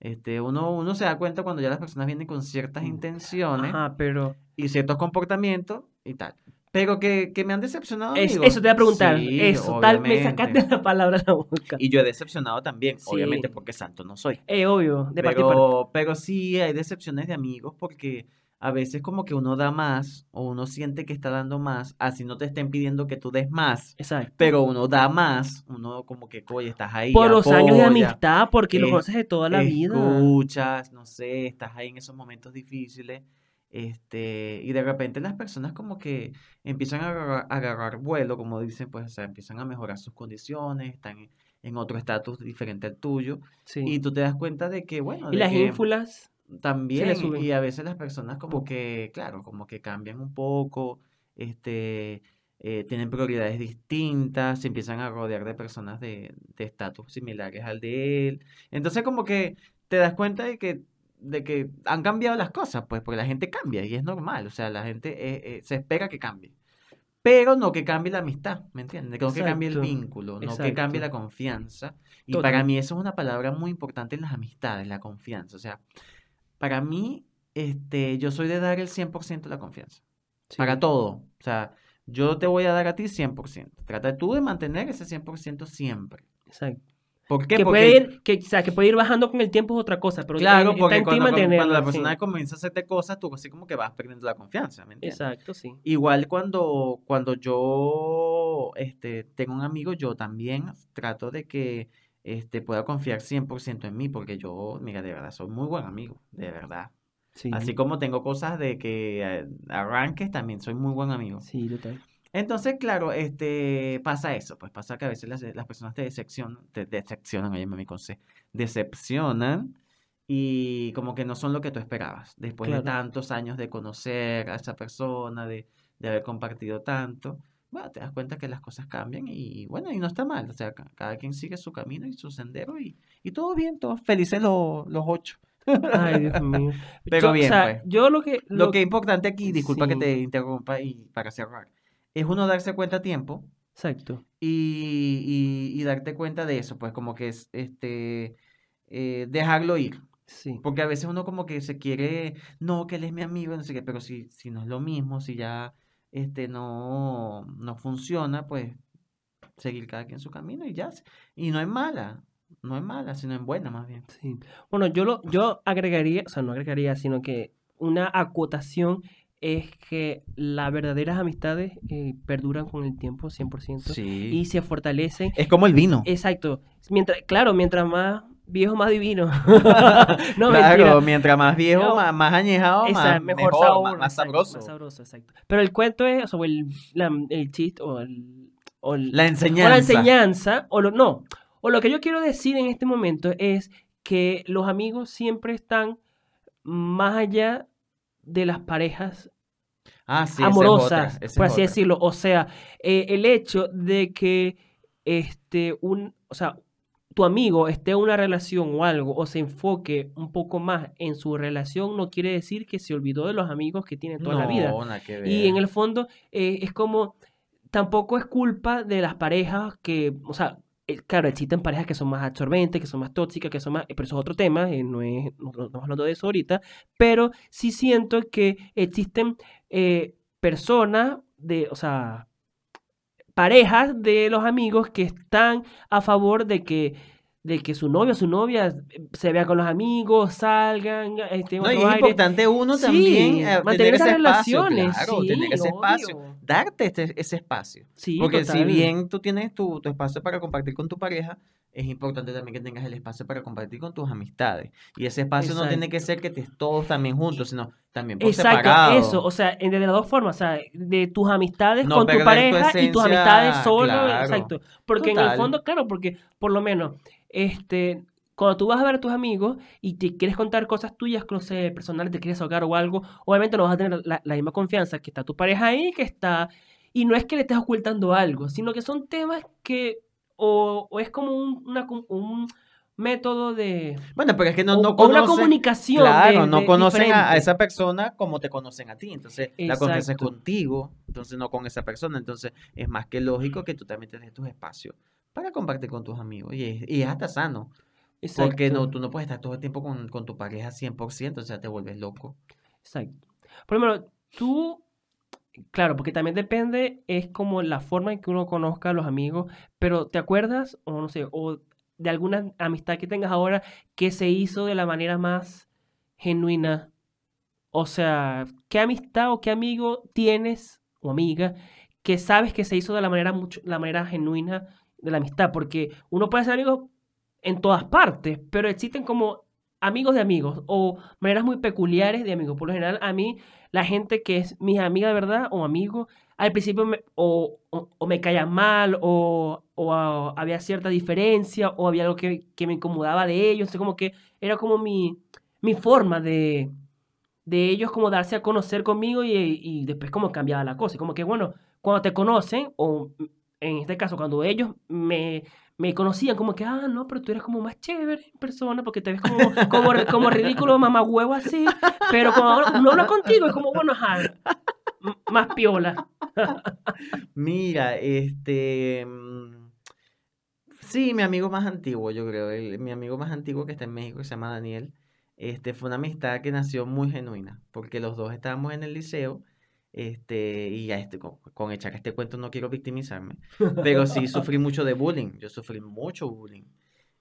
S2: este, uno, uno se da cuenta cuando ya las personas vienen con ciertas
S1: Mm,
S2: intenciones
S1: Ajá, pero
S2: y ciertos comportamientos y tal. Pero que, que me han decepcionado
S1: es-
S2: amigos.
S1: eso te voy a preguntar.
S2: Sí,
S1: eso, tal, me sacaste
S2: obviamente.
S1: la palabra de la boca.
S2: Y yo he decepcionado también, obviamente,
S1: Sí.
S2: porque santo no soy.
S1: Eh, obvio, de parte y parte.
S2: Pero, pero sí hay decepciones de amigos porque a veces como que uno da más o uno siente que está dando más, así no te estén pidiendo que tú des más,
S1: Exacto.
S2: pero uno da más, uno como que, oye, estás ahí,
S1: Por los años de
S2: apoya,
S1: amistad, porque lo
S2: es-
S1: conoces de toda la vida.
S2: escuchas, no sé, estás ahí en esos momentos difíciles, este, y de repente las personas como que empiezan a agarrar, a agarrar vuelo, como dicen, pues, o sea, empiezan a mejorar sus condiciones, están en, otro estatus diferente al tuyo,
S1: Sí.
S2: y tú te das cuenta de que, bueno,
S1: Y
S2: de
S1: las
S2: que
S1: ínfulas
S2: también, y- a veces las personas como que, claro, como que cambian un poco, este, eh, tienen prioridades distintas, se empiezan a rodear de personas de de estatus similares al de él. Entonces como que te das cuenta de que, de que han cambiado las cosas, pues, porque la gente cambia y es normal, o sea, la gente eh, eh, se espera que cambie. Pero no que cambie la amistad, ¿me entiendes? No que cambie el vínculo, no que cambie la confianza. Y para mí eso es una palabra muy importante en las amistades, la confianza. O sea, para mí, este, yo soy de dar el 100% de la confianza. Para todo. O sea, yo te voy a dar a ti 100%. Trata tú de mantener ese 100% siempre.
S1: exacto.
S2: ¿Por qué?
S1: Que puede
S2: Porque,
S1: ir, que, o sea, que puede ir bajando con el tiempo es otra cosa, pero
S2: claro,
S1: está
S2: porque
S1: en ti
S2: cuando, la
S1: sí.
S2: persona comienza a hacerte cosas, tú así como que vas perdiendo la confianza, ¿me entiendes?
S1: Exacto, sí.
S2: Igual cuando, cuando yo este, tengo un amigo, yo también trato de que este, pueda confiar 100% en mí, porque yo, mira, de verdad, soy muy buen amigo, de verdad.
S1: Sí,
S2: Así como tengo cosas de que eh, arranques, también soy muy buen amigo.
S1: sí, total.
S2: Entonces, claro, este, pasa eso, pues pasa que a veces las, las personas te decepcionan, te decepcionan, oye, mami, con C, decepcionan y como que no son lo que tú esperabas. Después de
S1: Claro.
S2: tantos años de conocer a esa persona, de, de haber compartido tanto, bueno, te das cuenta que las cosas cambian y bueno, y no está mal. O sea, ca- cada quien sigue su camino y su sendero y, y todo bien, todos felices los, los ocho.
S1: Ay, Dios <laughs> mío.
S2: Pero
S1: Yo, o
S2: bien,
S1: sea,
S2: pues.
S1: yo lo que...
S2: Lo
S1: lo-
S2: que es importante aquí, disculpa que
S1: sí,
S2: te interrumpa y para cerrar, es uno darse cuenta a tiempo
S1: exacto.
S2: y, y- y darte cuenta de eso, pues como que es este eh, dejarlo ir.
S1: Sí,
S2: Porque a veces uno como que se quiere, no, que él es mi amigo, no sé qué, pero si, si no es lo mismo, si ya este no, no funciona, pues seguir cada quien su camino y ya. Y no es mala, no es mala, sino es buena más bien.
S1: sí. Bueno, yo lo, yo agregaría, o sea, no agregaría, sino que una acotación es que las verdaderas amistades eh, perduran con el tiempo 100%
S2: Sí.
S1: y se fortalecen.
S2: Es como el vino.
S1: Exacto. Mientras, claro, mientras más viejo, más divino. <laughs> <laughs> no,
S2: Claro,
S1: mentira.
S2: mientras más viejo,
S1: No,
S2: más, más añejado, más
S1: mejor,
S2: mejor,
S1: sabor.
S2: más, más
S1: exacto,
S2: sabroso.
S1: Más sabroso, exacto. Pero el cuento es, o sea, o el, la- el chiste, o el, o el-
S2: La
S1: o
S2: enseñanza.
S1: la enseñanza, o lo, no, o lo que yo quiero decir en este momento es que los amigos siempre están más allá de las parejas
S2: Ah, sí, esa es
S1: amorosas, por así decirlo. O sea, eh, el hecho de que este, un, o sea, tu amigo esté en una relación o algo, o se enfoque un poco más en su relación, no quiere decir que se olvidó de los amigos que tiene toda la vida. Y en el fondo eh, es como, tampoco es culpa de las parejas que, o sea, claro, existen parejas que son más absorbentes, que son más tóxicas, que son más, pero eso es otro tema, eh, no, es, no, estamos hablando de eso ahorita, pero sí siento que existen eh, personas de, o sea, parejas de los amigos que están a favor de que de que su novio o su novia eh, se vea con los amigos, salgan, estén en
S2: No, y es
S1: aire.
S2: importante uno
S1: Sí,
S2: también eh,
S1: mantener
S2: tener
S1: esas
S2: espacio,
S1: relaciones,
S2: claro,
S1: sí,
S2: tener ese espacio, darte este- ese espacio.
S1: Sí,
S2: Porque si bien tú tienes tu, tu espacio para compartir con tu pareja, es importante también que tengas el espacio para compartir con tus amistades. Y ese espacio no tiene que ser que estés todos también juntos, sino también por
S1: Exacto,
S2: separado.
S1: eso, o sea, de las dos formas, o sea, de tus amistades
S2: No
S1: con tu pareja y tus amistades solo,
S2: claro.
S1: exacto. Porque en el fondo, claro, porque por lo menos, este, cuando tú vas a ver a tus amigos y te quieres contar cosas tuyas, no sé, personales, te quieres ahogar o algo, obviamente no vas a tener la, la misma confianza que está tu pareja ahí, que está... Y no es que le estés ocultando algo, sino que son temas que o, o es como un, una, un método de...
S2: Bueno, pero es que no, no
S1: o una
S2: conocen-
S1: comunicación
S2: Claro,
S1: de-
S2: no
S1: de-
S2: conocen a, esa persona como te conocen a ti. Entonces, la confianza es
S1: Exacto.
S2: contigo, entonces no con esa persona. Entonces, es más que lógico que tú también te des tus espacios para compartir con tus amigos. Y es, y es hasta sano, porque no, tú no puedes estar todo el tiempo con, con tu pareja 100%, o sea, te vuelves loco.
S1: Exacto. Por ejemplo, tú, claro, porque también depende, es como la forma en que uno conozca a los amigos, pero ¿te acuerdas, o no sé, o de alguna amistad que tengas ahora que se hizo de la manera más genuina? O sea, ¿qué amistad o qué amigo tienes o amiga que sabes que se hizo de la manera mucho, la manera genuina de la amistad? Porque uno puede ser amigos en todas partes, pero existen como amigos de amigos o maneras muy peculiares de amigos. Por lo general, a mí, la gente que es mi amiga de verdad o amigo, al principio o, o- me caía mal o, o, había cierta diferencia o había algo que, que me incomodaba de ellos. Entonces, como que era como mi, mi forma de, de ellos como darse a conocer conmigo y, y después como cambiaba la cosa. Como que, bueno, cuando te conocen, o en este caso, cuando ellos me, me conocían, como que, ah, no, pero tú eres como más chévere en persona porque te ves como, como, como ridículo, mamá huevo así. Pero cuando uno habla contigo, es como, bueno, más piola.
S2: Mira, este... mm, Sí, mi amigo más antiguo, yo creo. mi amigo más antiguo que está en México, que se llama Daniel. Este, fue una amistad que nació muy genuina, porque los dos estábamos en el liceo. Este, y ya este, con, con echar este cuento no quiero victimizarme, pero sí <laughs> sufrí mucho de bullying. Yo sufrí mucho bullying.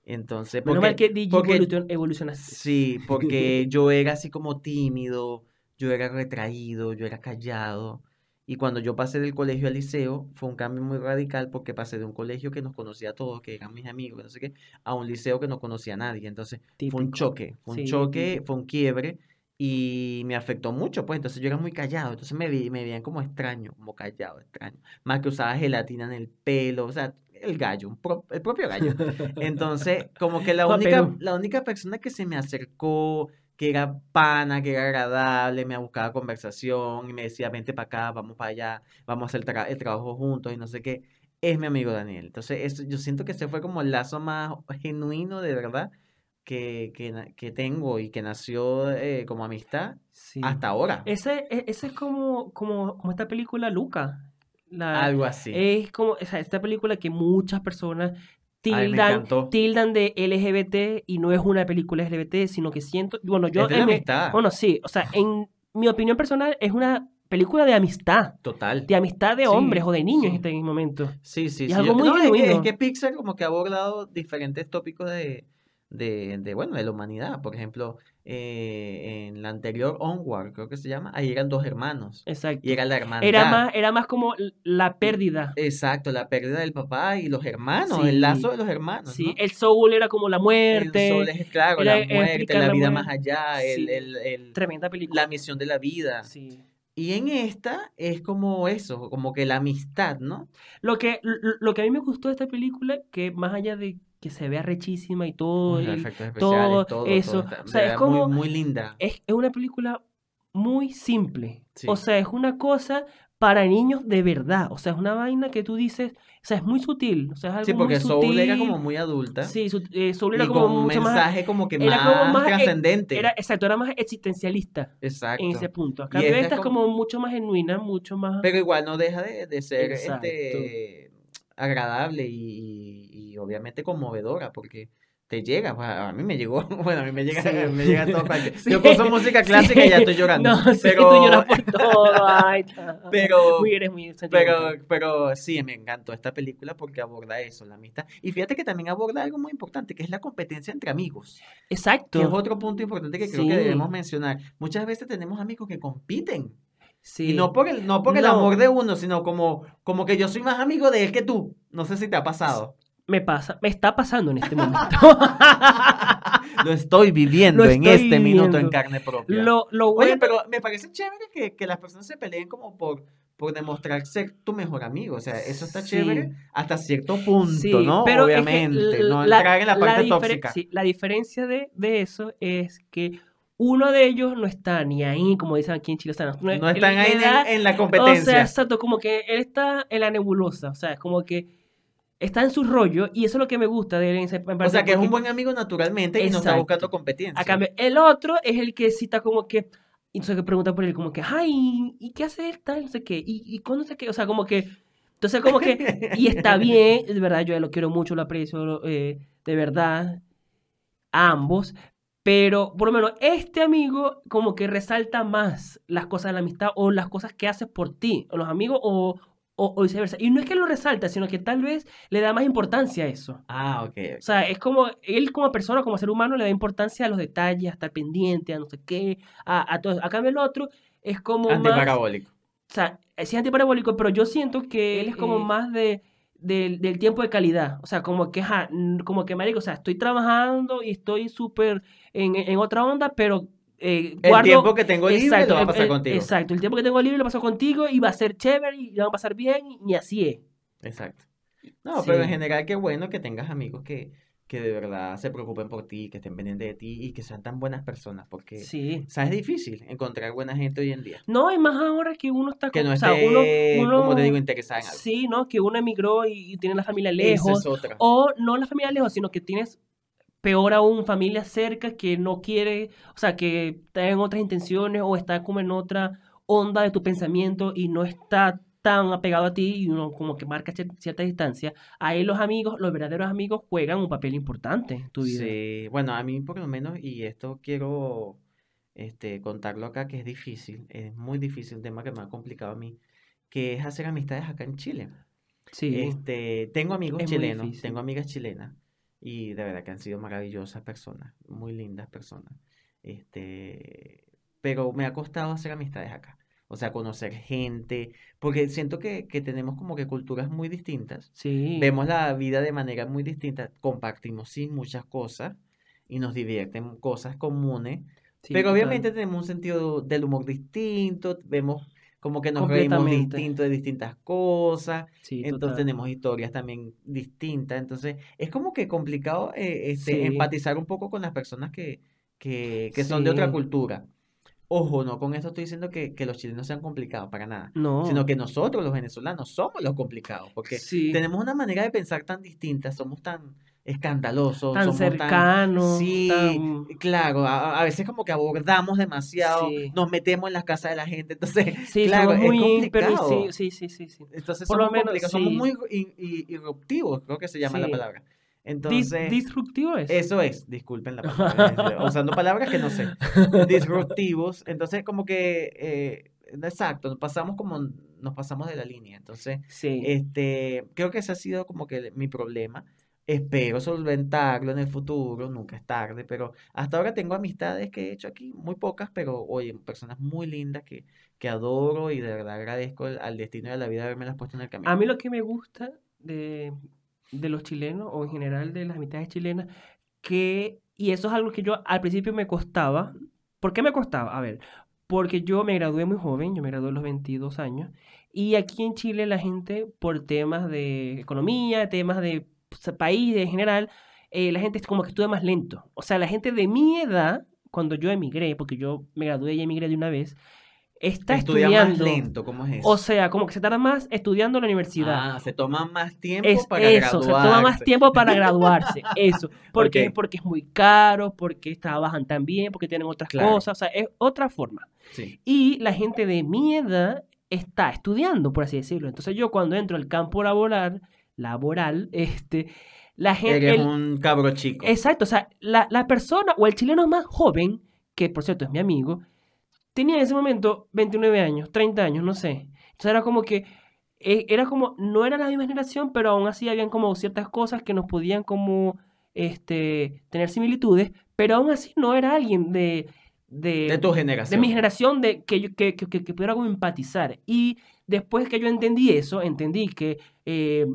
S2: Entonces,
S1: Menos mal
S2: porque,
S1: que DJ
S2: porque
S1: evolucion- evolucionaste.
S2: Sí, porque <laughs> yo era así como tímido, yo era retraído, yo era callado. Y cuando yo pasé del colegio al liceo, fue un cambio muy radical porque pasé de un colegio que nos conocía a todos, que eran mis amigos, no sé qué, a un liceo que no conocía a nadie. Entonces, fue un
S1: Típico.
S2: choque, fue un
S1: Sí,
S2: choque,
S1: típico.
S2: fue un quiebre y me afectó mucho, pues entonces yo era muy callado, entonces me, vi, me veían como extraño, como callado, extraño. Más que usaba gelatina en el pelo, o sea, el gallo, pro- el propio gallo. Entonces, <laughs> como que la única, la única persona que se me acercó, que era pana, que era agradable, me buscaba conversación y me decía, vente para acá, vamos para allá, vamos a hacer el, tra- el trabajo juntos y no sé qué, es mi amigo Daniel. Entonces, eso, yo siento que ese fue como el lazo más genuino de verdad que, que, que tengo y que nació eh, como amistad
S1: Sí.
S2: hasta ahora.
S1: Ese, e- ese es como, como, como esta película Luca. La,
S2: Algo así.
S1: Es como o sea, esta película que muchas personas
S2: Ay,
S1: tildan,
S2: encantó.
S1: tildan de LGBT y no es una película LGBT, sino que siento, bueno, yo,
S2: Es de
S1: en mi-
S2: amistad.
S1: bueno, sí, o sea, en mi opinión personal es una película de amistad,
S2: Total.
S1: de amistad de
S2: Sí,
S1: hombres o de niños
S2: sí.
S1: en este momento.
S2: Sí, sí,
S1: Y
S2: sí.
S1: algo
S2: yo-
S1: muy
S2: no, es que, es que Pixar como que ha abordado diferentes tópicos de, de, de, bueno, de la humanidad. Por ejemplo, eh, en la anterior Onward, creo que se llama, ahí eran dos hermanos.
S1: Exacto.
S2: Y era la hermandad.
S1: Era más, era más como la pérdida.
S2: Exacto, la pérdida del papá y los hermanos,
S1: Sí.
S2: el lazo de los hermanos,
S1: Sí,
S2: ¿no?
S1: el soul era como la
S2: El
S1: muerte.
S2: sol es, claro,
S1: era
S2: la muerte,
S1: explicar
S2: la
S1: la
S2: vida
S1: muerte.
S2: más allá, el,
S1: Sí.
S2: el, el-
S1: Tremenda película.
S2: la misión de la vida.
S1: Sí.
S2: Y en esta es como eso, como que la amistad, ¿no?
S1: Lo que, lo, lo que a mí me gustó de esta película, que más allá de que se vea rechísima y todo, el- todo
S2: todo,
S1: eso,
S2: todo
S1: o sea, es
S2: muy-
S1: como-
S2: muy linda.
S1: es, es una película muy simple.
S2: Sí.
S1: O sea, es una cosa para niños de verdad. O sea, es una vaina que tú dices, o sea, es muy sutil. O sea, es algo
S2: Sí, porque
S1: muy
S2: Soul era
S1: sutil.
S2: como muy adulta.
S1: Sí, su- eh, Soul
S2: y
S1: era como
S2: con un
S1: más...
S2: mensaje como que
S1: era
S2: más,
S1: como más, eh,
S2: trascendente.
S1: Era, exacto, era más existencialista
S2: Exacto.
S1: en ese punto.
S2: Y
S1: Acá
S2: esta
S1: esta
S2: es
S1: como mucho más genuina, mucho más...
S2: Pero igual no deja de, de ser
S1: Exacto.
S2: este agradable y, obviamente conmovedora, porque te llega, a mí me llegó, <laughs> bueno, a mí me llega,
S1: Sí.
S2: me llega todo <laughs>
S1: Sí.
S2: Yo puso música <laughs> clásica y ya estoy llorando.
S1: No,
S2: pero,
S1: tú lloras por todo. Ay, cha.
S2: pero,
S1: Muy, eres muy
S2: pero, sí, me encantó esta película porque aborda eso, la amistad. Y fíjate que también aborda algo muy importante, que es la competencia entre amigos.
S1: Exacto.
S2: Que es otro punto importante que creo que debemos mencionar. Muchas veces tenemos amigos que compiten.
S1: Sí.
S2: Y no por el, no por el
S1: No.
S2: amor de uno, sino como, como que yo soy más amigo de él que tú. No sé si te ha pasado.
S1: Me pasa, me está pasando en este <laughs> momento.
S2: Lo estoy viviendo
S1: Lo
S2: en
S1: estoy
S2: este minuto en carne propia.
S1: lo, lo
S2: Oye,
S1: bueno,
S2: pero me parece chévere que, que las personas se peleen como por, por demostrar ser tu mejor amigo. O sea, eso está
S1: Sí.
S2: chévere hasta cierto punto,
S1: Sí,
S2: ¿no?
S1: pero es que
S2: Obviamente, no entrar en la parte
S1: difere-
S2: tóxica.
S1: sí, la diferencia de, de eso es que uno de ellos no está ni ahí, como dicen aquí en Chile. o sea,
S2: No
S1: él
S2: están ahí en,
S1: da-
S2: en la
S1: O sea,
S2: competencia.
S1: exacto, como que él está en la nebulosa. O sea, es como que está en su rollo y eso es lo que me gusta de él. en en
S2: o
S1: parte
S2: sea, que es un buen amigo naturalmente y no está buscando competencia.
S1: A cambio, el otro es el que sí está como que. Y entonces que pregunta por él, como que, ay, ¿y qué hace él tal? No sé qué. ¿Y, y cuándo sé qué? O sea, como que. Entonces, como que. Y está <laughs> bien, de verdad, yo lo quiero mucho, lo aprecio, eh, de verdad. A ambos. Pero, por lo menos, este amigo, como que resalta más las cosas de la amistad o las cosas que haces por ti, o los amigos, o, o, o viceversa. Y no es que lo resalta, sino que tal vez le da más importancia a eso.
S2: Ah, ok.
S1: O sea, es como, él como persona, como ser humano, le da importancia a los detalles, a estar pendiente, a no sé qué, a, a todo. A cambio el otro es como más,
S2: Antiparabólico.
S1: o sea, sí es antiparabólico, pero yo siento que él es como
S2: Eh.
S1: más de, del- del tiempo de calidad. O sea, como que, n- como que, marico, o sea, estoy trabajando y estoy súper en, en otra onda, pero eh,
S2: El
S1: guardo...
S2: tiempo que tengo libre
S1: Exacto,
S2: lo va a
S1: el-
S2: pasar
S1: el-
S2: contigo.
S1: Exacto, el tiempo que tengo libre lo paso contigo y va a ser chévere y lo va a pasar bien y, y así es.
S2: Exacto. No, pero en general qué bueno que tengas amigos que, que de verdad se preocupen por ti, que estén pendientes de ti y que sean tan buenas personas, porque,
S1: Sí.
S2: o sea, es difícil encontrar buena gente hoy en día.
S1: No, y más ahora que uno está
S2: Que no
S1: o sea,
S2: esté,
S1: uno,
S2: como te
S1: uno-
S2: digo, interesada en algo.
S1: Sí, ¿no? Que uno emigró y, y tiene la familia
S2: Esa
S1: lejos.
S2: es otra.
S1: O no la familia lejos, sino que tienes, peor aún, familia cerca que no quiere, o sea, que está en otras intenciones o está como en otra onda de tu pensamiento y no está tan apegado a ti y uno como que marca cier- cierta distancia. Ahí los amigos, los verdaderos amigos juegan un papel importante en tu vida.
S2: Sí, bueno, a mí por lo menos, y esto quiero este, contarlo acá, que es difícil, es muy difícil, un tema que me ha complicado a mí, que es hacer amistades acá en Chile.
S1: Sí.
S2: Este, tengo amigos
S1: Es
S2: chilenos, tengo amigas chilenas, y de verdad que han sido maravillosas personas, muy lindas personas. Este, pero me ha costado hacer amistades acá. O sea, conocer gente, porque siento que, que tenemos como que culturas muy distintas.
S1: Sí.
S2: Vemos la vida de manera muy distinta, compartimos sí muchas cosas y nos divierten cosas comunes,
S1: Sí,
S2: pero
S1: total.
S2: obviamente tenemos un sentido del humor distinto, vemos como que nos reímos distinto de distintas cosas,
S1: Sí,
S2: entonces
S1: total.
S2: tenemos historias también distintas, entonces es como que complicado eh, este,
S1: Sí.
S2: empatizar un poco con las personas que, que, que son de otra cultura. Ojo, no con esto estoy diciendo que, que los chilenos sean complicados, para nada,
S1: No.
S2: sino que nosotros los venezolanos somos los complicados, porque
S1: Sí.
S2: tenemos una manera de pensar tan distinta, somos tan escandalosos,
S1: tan
S2: somos tan...
S1: cercanos,
S2: Sí,
S1: tan...
S2: claro, a, a veces como que abordamos demasiado,
S1: Sí.
S2: nos metemos en las casas de la gente, entonces, <laughs>
S1: Sí,
S2: claro,
S1: somos
S2: es complicado.
S1: Sí, sí, sí, sí.
S2: Entonces
S1: Por lo menos,
S2: somos muy irruptivos, creo que se llama la
S1: Sí. Dis-
S2: Entonces,
S1: disruptivo es.
S2: eso es, disculpen la palabra, <laughs> usando palabras que no sé, disruptivos, entonces como que, eh, exacto, nos pasamos como, nos pasamos de la línea, entonces,
S1: Sí.
S2: este, creo que ese ha sido como que mi problema. Espero solventarlo en el futuro, nunca es tarde, pero hasta ahora tengo amistades que he hecho aquí, muy pocas, pero oye, personas muy lindas que, que adoro y de verdad agradezco al, al destino y a la vida haberme las puesto en el camino.
S1: A mí lo que me gusta de, de los chilenos, o en general de las amistades chilenas, que, y eso es algo que yo al principio me costaba. ¿Por qué me costaba? A ver, porque yo me gradué muy joven, yo me gradué a los 22 años, y aquí en Chile la gente, por temas de economía, temas de pues, país en general, eh, la gente es como que estudia más lento. O sea, la gente de mi edad, cuando yo emigré, porque yo me gradué y emigré de una vez, está
S2: Estudia más
S1: estudiando.
S2: lento, ¿cómo es eso?
S1: O sea, como que se tarda más estudiando en la universidad.
S2: Ah, se toma más tiempo
S1: Es
S2: para
S1: eso, se toma más
S2: graduarse.
S1: tiempo para graduarse, <laughs> eso. Porque, porque es muy caro, porque trabajan tan bien, porque tienen otras
S2: Claro.
S1: cosas, o sea, es otra forma.
S2: Sí.
S1: Y la gente de mi edad está estudiando, por así decirlo. Entonces yo cuando entro al campo laboral, laboral, este, la gente...
S2: Eres
S1: el-
S2: un cabro chico.
S1: Exacto, o sea, la, la persona o el chileno más joven, que por cierto es mi amigo, tenía en ese momento 29 años, 30 años, no sé. Entonces era como que, eh, era como, no era la misma generación, pero aún así habían como ciertas cosas que nos podían como, este, tener similitudes, pero aún así no era alguien de... De,
S2: De tu
S1: de
S2: generación.
S1: mi generación de que, yo- que, que, que- que pudiera como empatizar. Y después que yo entendí eso, entendí que, eh,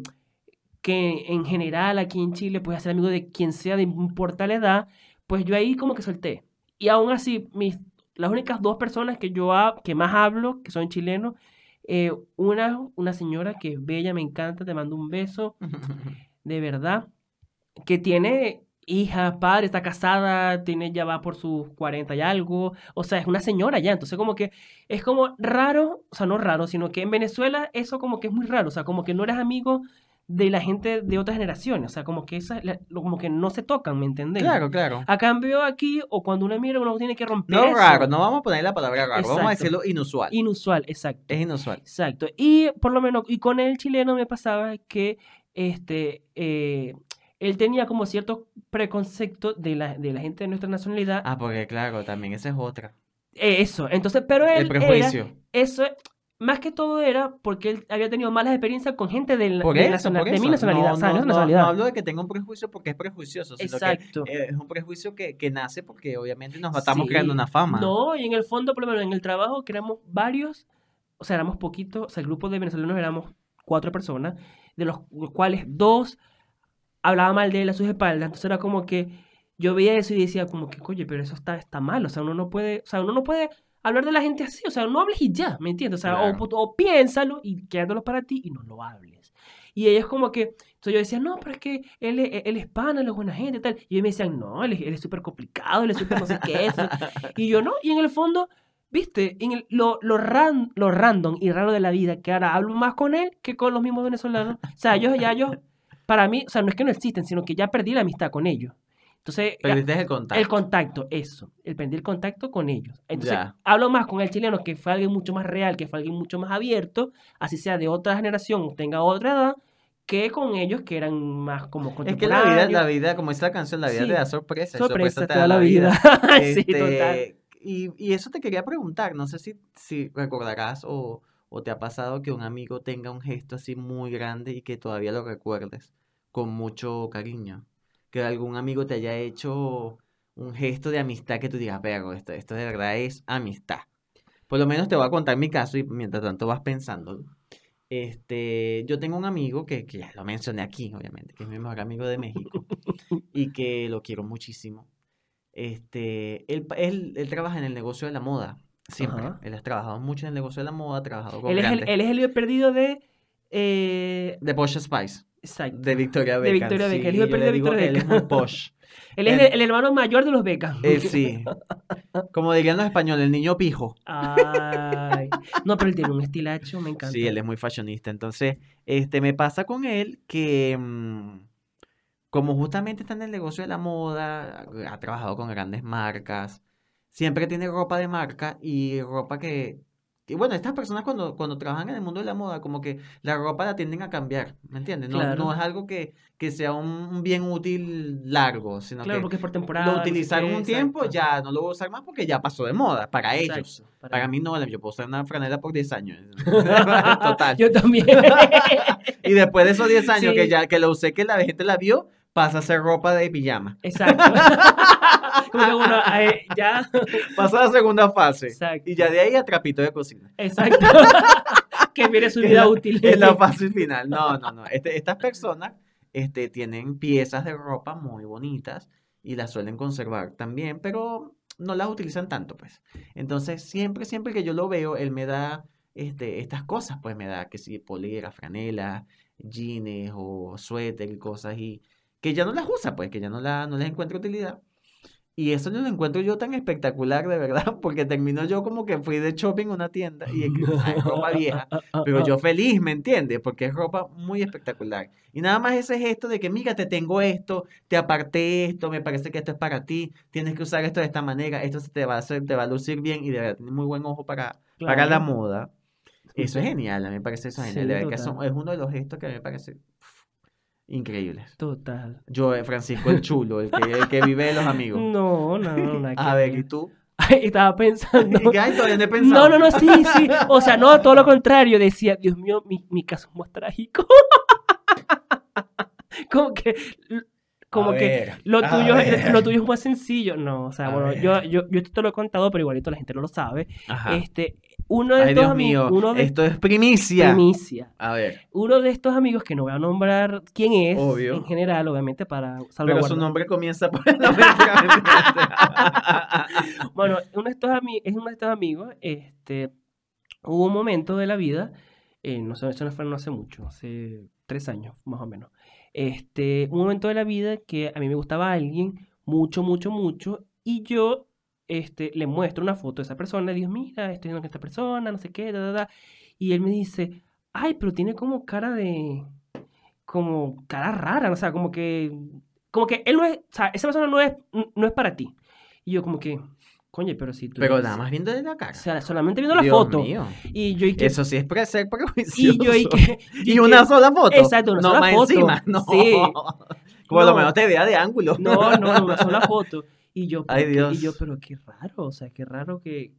S1: que en general aquí en Chile puedes ser amigo de quien sea, de importa la edad, pues yo ahí como que solté. Y aún así, mis, las únicas dos personas que yo ha- que más hablo, que son chilenos, Eh, una, una señora que es bella, me encanta, te mando un beso, <laughs> de verdad, que tiene hija, padre, está casada, tiene ya va por sus 40 y algo, o sea, es una señora ya, entonces como que es como raro, o sea, no raro, sino que en Venezuela eso como que es muy raro, o sea, como que no eres amigo de la gente de otras generaciones, o sea, como que esa, como que no se tocan, ¿me entendés?
S2: Claro, claro.
S1: A cambio aquí, o cuando uno mira, uno tiene que romper
S2: No
S1: eso.
S2: raro, no vamos a poner la palabra raro, vamos a decirlo inusual.
S1: Inusual, exacto.
S2: Es inusual.
S1: Exacto. Y por lo menos, y con el chileno me pasaba que este, eh, él tenía como ciertos preconceptos de la, de la gente de nuestra nacionalidad.
S2: Ah, porque claro, también esa es otra.
S1: Eso, entonces, pero él
S2: El prejuicio.
S1: era, eso, más que todo era porque él había tenido malas experiencias con gente de, la- de,
S2: eso,
S1: nacional-
S2: por
S1: de mi nacionalidad,
S2: No,
S1: o sea,
S2: no, no,
S1: nacionalidad.
S2: no hablo de que tenga un prejuicio porque es prejuicioso, sino
S1: Exacto.
S2: que eh, es un prejuicio que, que nace porque obviamente nos estamos
S1: Sí.
S2: creando una fama.
S1: No, y en el fondo, por lo menos en el trabajo, que éramos varios, o sea, éramos poquitos, o sea, el grupo de venezolanos éramos cuatro personas, de los cuales dos hablaban mal de él a sus espaldas, entonces era como que yo veía eso y decía como que, oye, pero eso está, está mal, o sea, uno no puede, o sea, uno no puede hablar de la gente así, o sea, no hables y ya, ¿me entiendes? O sea, o,
S2: Claro.
S1: o piénsalo y quédatelo para ti y no lo hables. Y ella es como que, entonces yo decía, no, pero es que él, es- él es pana, él es buena gente y tal. Y ellos me decían, no, él es él es súper complicado, él es súper no sé qué. eso". Y yo no, y en el fondo, viste, en el- lo, lo, ran- lo random y raro de la vida, que ahora hablo más con él que con los mismos venezolanos. O sea, ellos ya, ellos, para mí, o sea, no es que no existen, sino que ya perdí la amistad con ellos. Entonces,
S2: Perdiste el contacto.
S1: el contacto, eso, el perdí el contacto con ellos. Entonces,
S2: Ya.
S1: hablo más con el chileno, que fue alguien mucho más real, que fue alguien mucho más abierto, así sea de otra generación tenga otra edad, que con ellos que eran más como
S2: Es que la vida,
S1: contemporáneos.
S2: la vida, como dice la canción, la vida
S1: Sí.
S2: te da sorpresa.
S1: sorpresa,
S2: te
S1: toda la vida. <laughs> sí,
S2: Este,
S1: total.
S2: Y, y eso te quería preguntar, no sé si, si recordarás o, o te ha pasado que un amigo tenga un gesto así muy grande y que todavía lo recuerdes con mucho cariño. Que algún amigo te haya hecho un gesto de amistad que tú digas, pero esto, esto de verdad es amistad. Por lo menos te voy a contar mi caso y mientras tanto vas pensando. Este, yo tengo un amigo que, que ya lo mencioné aquí, obviamente, que es mi mejor amigo de México y que lo quiero muchísimo. Este, él, él, él trabaja en el negocio de la moda, siempre.
S1: Ajá.
S2: Él ha trabajado mucho en el negocio de la moda, ha trabajado con
S1: Él es, el, él es el perdido de... eh,
S2: de Posh Spice,
S1: exacto.
S2: de Victoria
S1: De
S2: Beckham.
S1: Victoria Beckham, el hijo de Victoria
S2: que <laughs> él es
S1: Beckham.
S2: muy posh.
S1: Él es el hermano mayor de los Beckham.
S2: Eh, sí. <laughs> Como dirían los españoles, el niño pijo.
S1: Ay. No, pero él tiene un estilacho, me encanta.
S2: Sí, él es muy fashionista. Entonces, este, me pasa con él que, mm, como justamente está en el negocio de la moda, ha trabajado con grandes marcas, siempre tiene ropa de marca y ropa que, y bueno, estas personas cuando, cuando trabajan en el mundo de la moda, como que la ropa la tienden a cambiar, ¿me entiendes? No,
S1: Claro.
S2: no es algo que, que sea un, bien útil largo, sino
S1: Claro,
S2: que
S1: porque es por temporada.
S2: lo utilizaron un tiempo,
S1: exacto.
S2: ya no lo voy a usar más porque ya pasó de moda para ellos.
S1: Para
S2: Para
S1: mí.
S2: no, yo puedo usar una franela por 10 años. <laughs> Total.
S1: Yo también. <laughs>
S2: Y después de esos 10 años que ya que lo usé, que la gente la vio, pasa a ser ropa de pijama.
S1: Exacto. <laughs> Como que uno, eh, ya. <laughs>
S2: Pasa la segunda fase.
S1: Exacto.
S2: Y ya de ahí a trapito de cocina.
S1: Exacto. <laughs> que viene su vida útil.
S2: Es la fase final. No, no, no. Este- estas personas este, tienen piezas de ropa muy bonitas y las suelen conservar también, pero no las utilizan tanto, pues. Entonces, siempre, siempre que yo lo veo, él me da este, estas cosas, pues me da que si polera, franela, jeans o suéter y cosas y que ya no las usa, pues, que ya no, la, no les encuentra utilidad. Y eso no lo encuentro yo tan espectacular, de verdad, <laughs> porque termino yo como que fui de shopping a una tienda y es, ropa vieja. Pero yo <laughs> feliz, ¿me entiendes? Porque es ropa muy espectacular. Y nada más ese gesto de que, mira, te tengo esto, te aparté esto, me parece que esto es para ti, tienes que usar esto de esta manera, esto se te va a hacer, te va a lucir bien y de verdad tiene muy buen ojo para, para la
S1: Claro.
S2: moda. Eso es genial, a mí me parece eso genial.
S1: Sí,
S2: de verdad que es uno de los gestos que a mí me parece increíbles.
S1: Total.
S2: Yo, eh, Francisco el chulo, el que, el que vive de los amigos. <laughs>
S1: No, no, no.
S2: A ver, ¿y tú?
S1: Ay, <laughs> Estaba pensando.
S2: ¿Y qué hay? Todavía no he pensado.
S1: No, no, no, sí, sí. O sea, no, todo lo contrario. Decía, Dios mío, mi, mi caso es más trágico. <laughs> como que, como
S2: A
S1: que
S2: ver,
S1: lo tuyo,
S2: ver.
S1: lo tuyo es más sencillo. No, o sea,
S2: A
S1: bueno, yo, yo, yo esto te lo he contado, pero igualito la gente no lo sabe.
S2: Ajá.
S1: Este, uno de
S2: Ay,
S1: estos
S2: Dios
S1: amigos,
S2: mío,
S1: uno de
S2: esto es primicia.
S1: primicia.
S2: A ver,
S1: Uno de estos amigos que no voy a nombrar quién es,
S2: Obvio.
S1: en general, obviamente, para
S2: pero su
S1: salvaguardar.
S2: nombre comienza por el nombre. <laughs>
S1: Bueno, uno de estos es uno de estos amigos, este, hubo un momento de la vida, eh, no sé, eso no fue no hace mucho, hace tres años más o menos, este, un momento de la vida que a mí me gustaba alguien mucho, mucho, mucho, y yo este, le muestro una foto de esa persona, y digo, mira, estoy viendo que esta persona, no sé qué, da, da, da, y él me dice, ay, pero tiene como cara de, como cara rara, o sea, como que, como que él no es, o sea, esa persona no es, no es para ti. Y yo como que, coño, pero si tú...
S2: Pero
S1: eres-
S2: nada más viendo de la cara.
S1: O sea, solamente viendo la
S2: Dios
S1: foto.
S2: mío.
S1: Y yo y que...
S2: Eso sí es pre- ser prejuicioso.
S1: y yo y que... <laughs>
S2: Y una sola foto.
S1: Exacto, una
S2: no,
S1: sola
S2: más
S1: foto.
S2: encima. <laughs> No.
S1: Sí.
S2: Lo
S1: No.
S2: menos te vea de ángulo.
S1: No, no, una sola <laughs> foto. Y yo,
S2: Ay,
S1: pero qué-
S2: Dios.
S1: y yo, pero qué raro, o sea, qué raro que...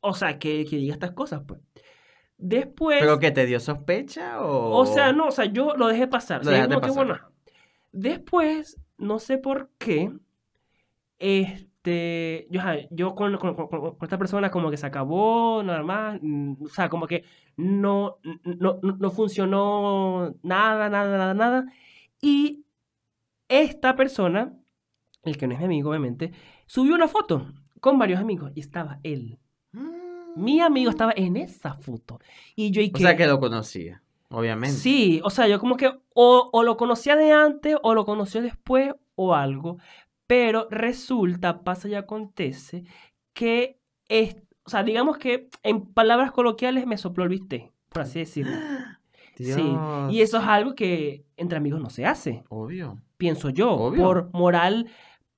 S1: O sea, que, que diga estas cosas, pues. Después...
S2: ¿Pero que te dio sospecha o...?
S1: O sea, no, o sea, yo lo dejé pasar.
S2: Lo
S1: o sea, que, bueno. Después, no sé por qué, este, yo, yo con, con- con- con esta persona como que se acabó, nada más, o sea, como que no, no- no funcionó nada, nada, nada, nada. Y esta persona, el que no es mi amigo, obviamente, subió una foto con varios amigos y estaba él.
S2: Mm.
S1: Mi amigo estaba en esa foto. Y yo y
S2: O sea, que lo conocía, obviamente.
S1: Sí, o sea, yo como que o, o lo conocía de antes o lo conoció después o algo, pero resulta, pasa y acontece que, es, o sea, digamos que en palabras coloquiales me sopló el bistec, por así decirlo. <gasps> Sí, y eso es algo que entre amigos no se hace,
S2: Obvio.
S1: pienso yo,
S2: Obvio.
S1: por moral,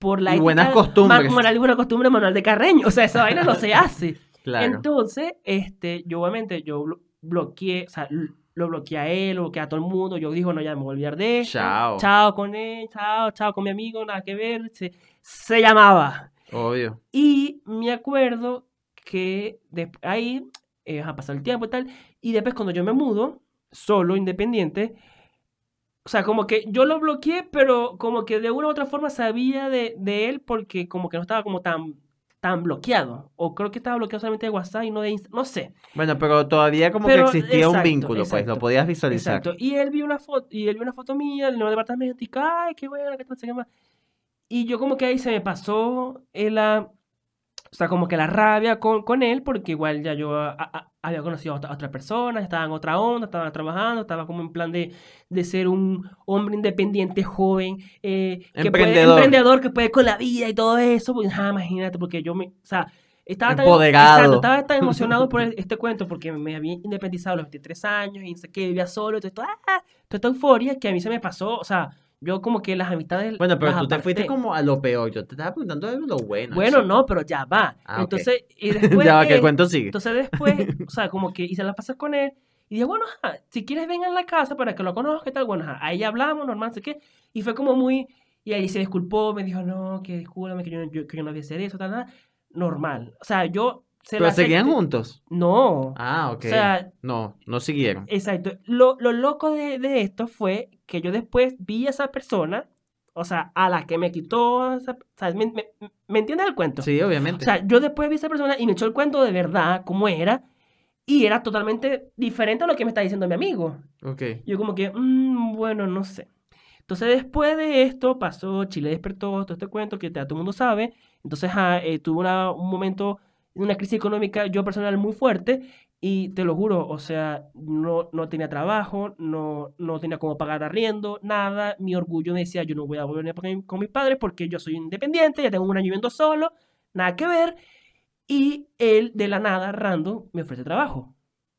S1: por la
S2: Y buenas
S1: ética-
S2: costumbres.
S1: ma- moral y buena costumbre manual de Carreño, o sea, esa vaina no se hace. <laughs>
S2: Claro.
S1: Entonces, este, yo obviamente, yo blo- bloqueé, o sea, lo bloqueé a él, lo bloqueé a todo el mundo. Yo dije, no, ya me voy a olvidar de esto.
S2: Chao.
S1: Chao con él, chao, chao con mi amigo, nada que ver. Se, se llamaba.
S2: Obvio.
S1: Y me acuerdo que de- ahí eh, ha pasado el tiempo y tal. Y después cuando yo me mudo, solo, independiente, o sea, como que yo lo bloqueé, pero como que de una u otra forma sabía de, de él porque como que no estaba como tan, tan bloqueado. O creo que estaba bloqueado solamente de WhatsApp y no de Instagram. No sé.
S2: Bueno, pero todavía como
S1: Pero,
S2: que existía un
S1: exacto,
S2: vínculo, pues, lo podías visualizar.
S1: Exacto. Y él vio una foto, y él vio una foto mía del nuevo departamento y ay, qué bueno, qué tal se llama. Y yo como que ahí se me pasó el, ah, o sea, como que la rabia con, con él, porque igual ya yo ah, ah, había conocido a otra, a otra persona, estaba en otra onda, estaba trabajando, estaba como en plan de, de ser un hombre independiente, joven, eh, que puede-
S2: Emprendedor.
S1: emprendedor, que puede con la vida y todo eso. Pues, ah, imagínate, porque yo me, o sea, estaba tan, exacto, estaba tan emocionado por el- este cuento, porque me había independizado a los 23 años y sé qué, vivía solo, y todo esto, ah, toda esta euforia que a mí se me pasó, o sea, yo como que las amistades
S2: Bueno, pero tú te fuiste como a lo peor. Yo te estaba preguntando de lo bueno.
S1: Bueno,
S2: chico.
S1: no, pero ya va.
S2: Ah.
S1: Entonces, y <laughs> después.
S2: ya va, que el cuento sigue.
S1: Entonces después, o sea, como que hice las pasas con él. Y dije, bueno, ajá, si quieres venga a la casa para que lo conozca y tal. Bueno, ajá, ahí hablamos, normal, no sé qué. Y fue como muy. Y ahí se disculpó, me dijo, no, que discúlpame, que yo, yo- que yo no debía hacer eso, tal, tal. Normal. O sea, yo. Se
S2: Pero seguían juntos.
S1: No.
S2: Ah, ok.
S1: O sea,
S2: no, no siguieron.
S1: Exacto. Lo, lo loco de, de esto fue que yo después vi a esa persona, o sea, a la que me quitó, esa- o sea, ¿me, me- me entiendes el cuento?
S2: Sí, obviamente.
S1: O sea, yo después vi a esa persona y me echó el cuento de verdad, cómo era, y era totalmente diferente a lo que me está diciendo mi amigo.
S2: ok.
S1: Yo como que, "Mm, bueno, no sé. Entonces después de esto pasó, Chile despertó, todo este cuento que ya todo el mundo sabe. Entonces ah, eh, tuve una- un momento, una crisis económica yo personal muy fuerte y te lo juro, o sea, no, no tenía trabajo, no, no tenía cómo pagar arriendo, nada. Mi orgullo me decía, yo no voy a volver con mis padres porque yo soy independiente, ya tengo un año viviendo solo, nada que ver. Y él de la nada, random, me ofrece trabajo.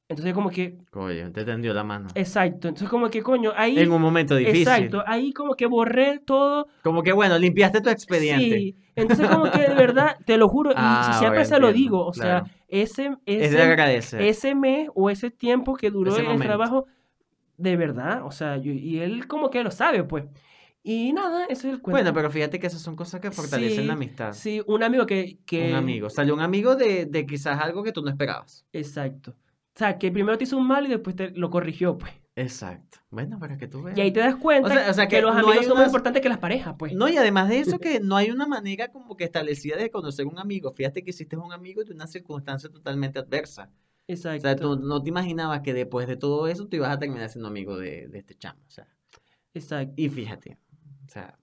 S1: Entonces como que,
S2: Coño, te tendió la mano.
S1: exacto, entonces como que coño, ahí...
S2: En un momento difícil.
S1: Exacto, ahí como que borré todo.
S2: Como que bueno, limpiaste tu expediente.
S1: Sí, entonces como que de verdad, te lo juro, y
S2: Ah,
S1: siempre
S2: ahora
S1: se lo digo, o sea,
S2: claro.
S1: ese,
S2: Es de
S1: ese,
S2: agradecer.
S1: ese mes o ese tiempo que duró
S2: Ese
S1: el trabajo, de verdad, o sea, yo- y él como que lo sabe, pues. Y nada, ese es el cuento.
S2: Bueno, pero fíjate que esas son cosas que fortalecen
S1: Sí,
S2: la amistad.
S1: Sí, un amigo que, que...
S2: Un amigo. Salió un amigo de, de quizás algo que tú no esperabas.
S1: Exacto. O sea, que primero te hizo un mal y después te lo corrigió, pues.
S2: Exacto. Bueno, para que tú veas.
S1: Y ahí te das cuenta
S2: O sea- o sea
S1: que,
S2: que
S1: los
S2: no
S1: amigos son más importantes que las parejas, pues.
S2: No, y además de eso, <laughs> que no hay una manera como que establecida de conocer un amigo. Fíjate que hiciste un amigo de una circunstancia totalmente adversa. O
S1: Exacto.
S2: sea, tú no te imaginabas que después de todo eso tú ibas a terminar siendo amigo de, de este chamo. O sea,
S1: Exacto.
S2: y fíjate, o sea,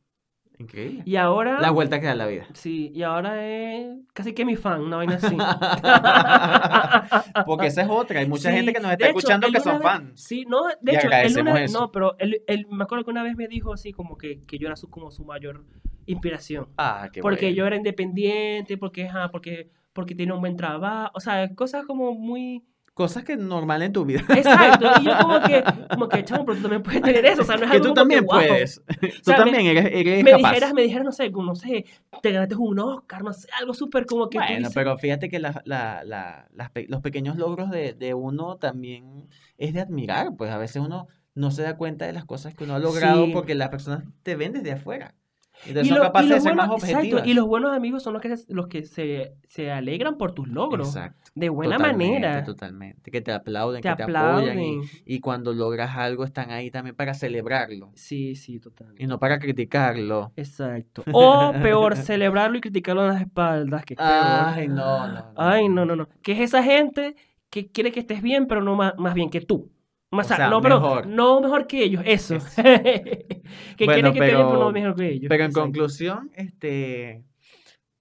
S2: Increíble.
S1: Y ahora...
S2: La vuelta que da la vida.
S1: Sí, y ahora es casi que mi fan, una vaina así. <laughs>
S2: Porque esa es otra. Hay mucha
S1: Sí,
S2: gente que nos está
S1: hecho,
S2: escuchando que son
S1: vez-
S2: fans.
S1: Sí, no, de
S2: Y
S1: hecho,
S2: agradecemos
S1: una
S2: eso.
S1: no, pero él, él- me acuerdo que una vez me dijo así como que, que yo era su, como su mayor inspiración.
S2: Ah, qué
S1: porque
S2: bueno.
S1: yo era independiente, porque, ajá, porque, porque tenía un buen trabajo, o sea, cosas como muy...
S2: Cosas que normal en tu vida.
S1: Exacto, y yo como que, <laughs> como que, chamo, pero tú también puedes tener eso, o sea, no es
S2: que
S1: algo
S2: tú
S1: como
S2: también puedes. <laughs> Tú
S1: sea, me-
S2: también eres, eres
S1: Me
S2: capaz.
S1: dijeras, me dijeras, no sé, como, no sé, te ganaste un Oscar, no sé, algo súper como que tú
S2: Bueno,
S1: dices,
S2: pero fíjate que la- la- la- las los pequeños logros de, de uno también es de admirar, pues a veces uno no se da cuenta de las cosas que uno ha logrado
S1: Sí.
S2: porque las personas te ven desde afuera. Entonces
S1: Y,
S2: son
S1: lo- y
S2: capaces de
S1: los
S2: ser más
S1: buenos- exacto,
S2: objetivas.
S1: y los buenos amigos son los que, los que se, se alegran por tus logros,
S2: Exacto.
S1: de buena
S2: Totalmente,
S1: manera,
S2: Totalmente. Que te aplauden,
S1: te
S2: que te apoyan. Y, y cuando logras algo están ahí también para celebrarlo
S1: Sí, sí, total.
S2: y no para criticarlo.
S1: Exacto. O peor, celebrarlo y criticarlo en las espaldas, que.
S2: Ay, no, no, no.
S1: Ay, no, no, no. Que es esa gente que quiere que estés bien, pero no más, más bien que tú. Más,
S2: O sea,
S1: no, pero
S2: mejor.
S1: no mejor que ellos, eso.
S2: Eso. <laughs>
S1: que
S2: Bueno,
S1: quiere que bien, pero no mejor que ellos.
S2: Pero en
S1: Exacto.
S2: conclusión, este,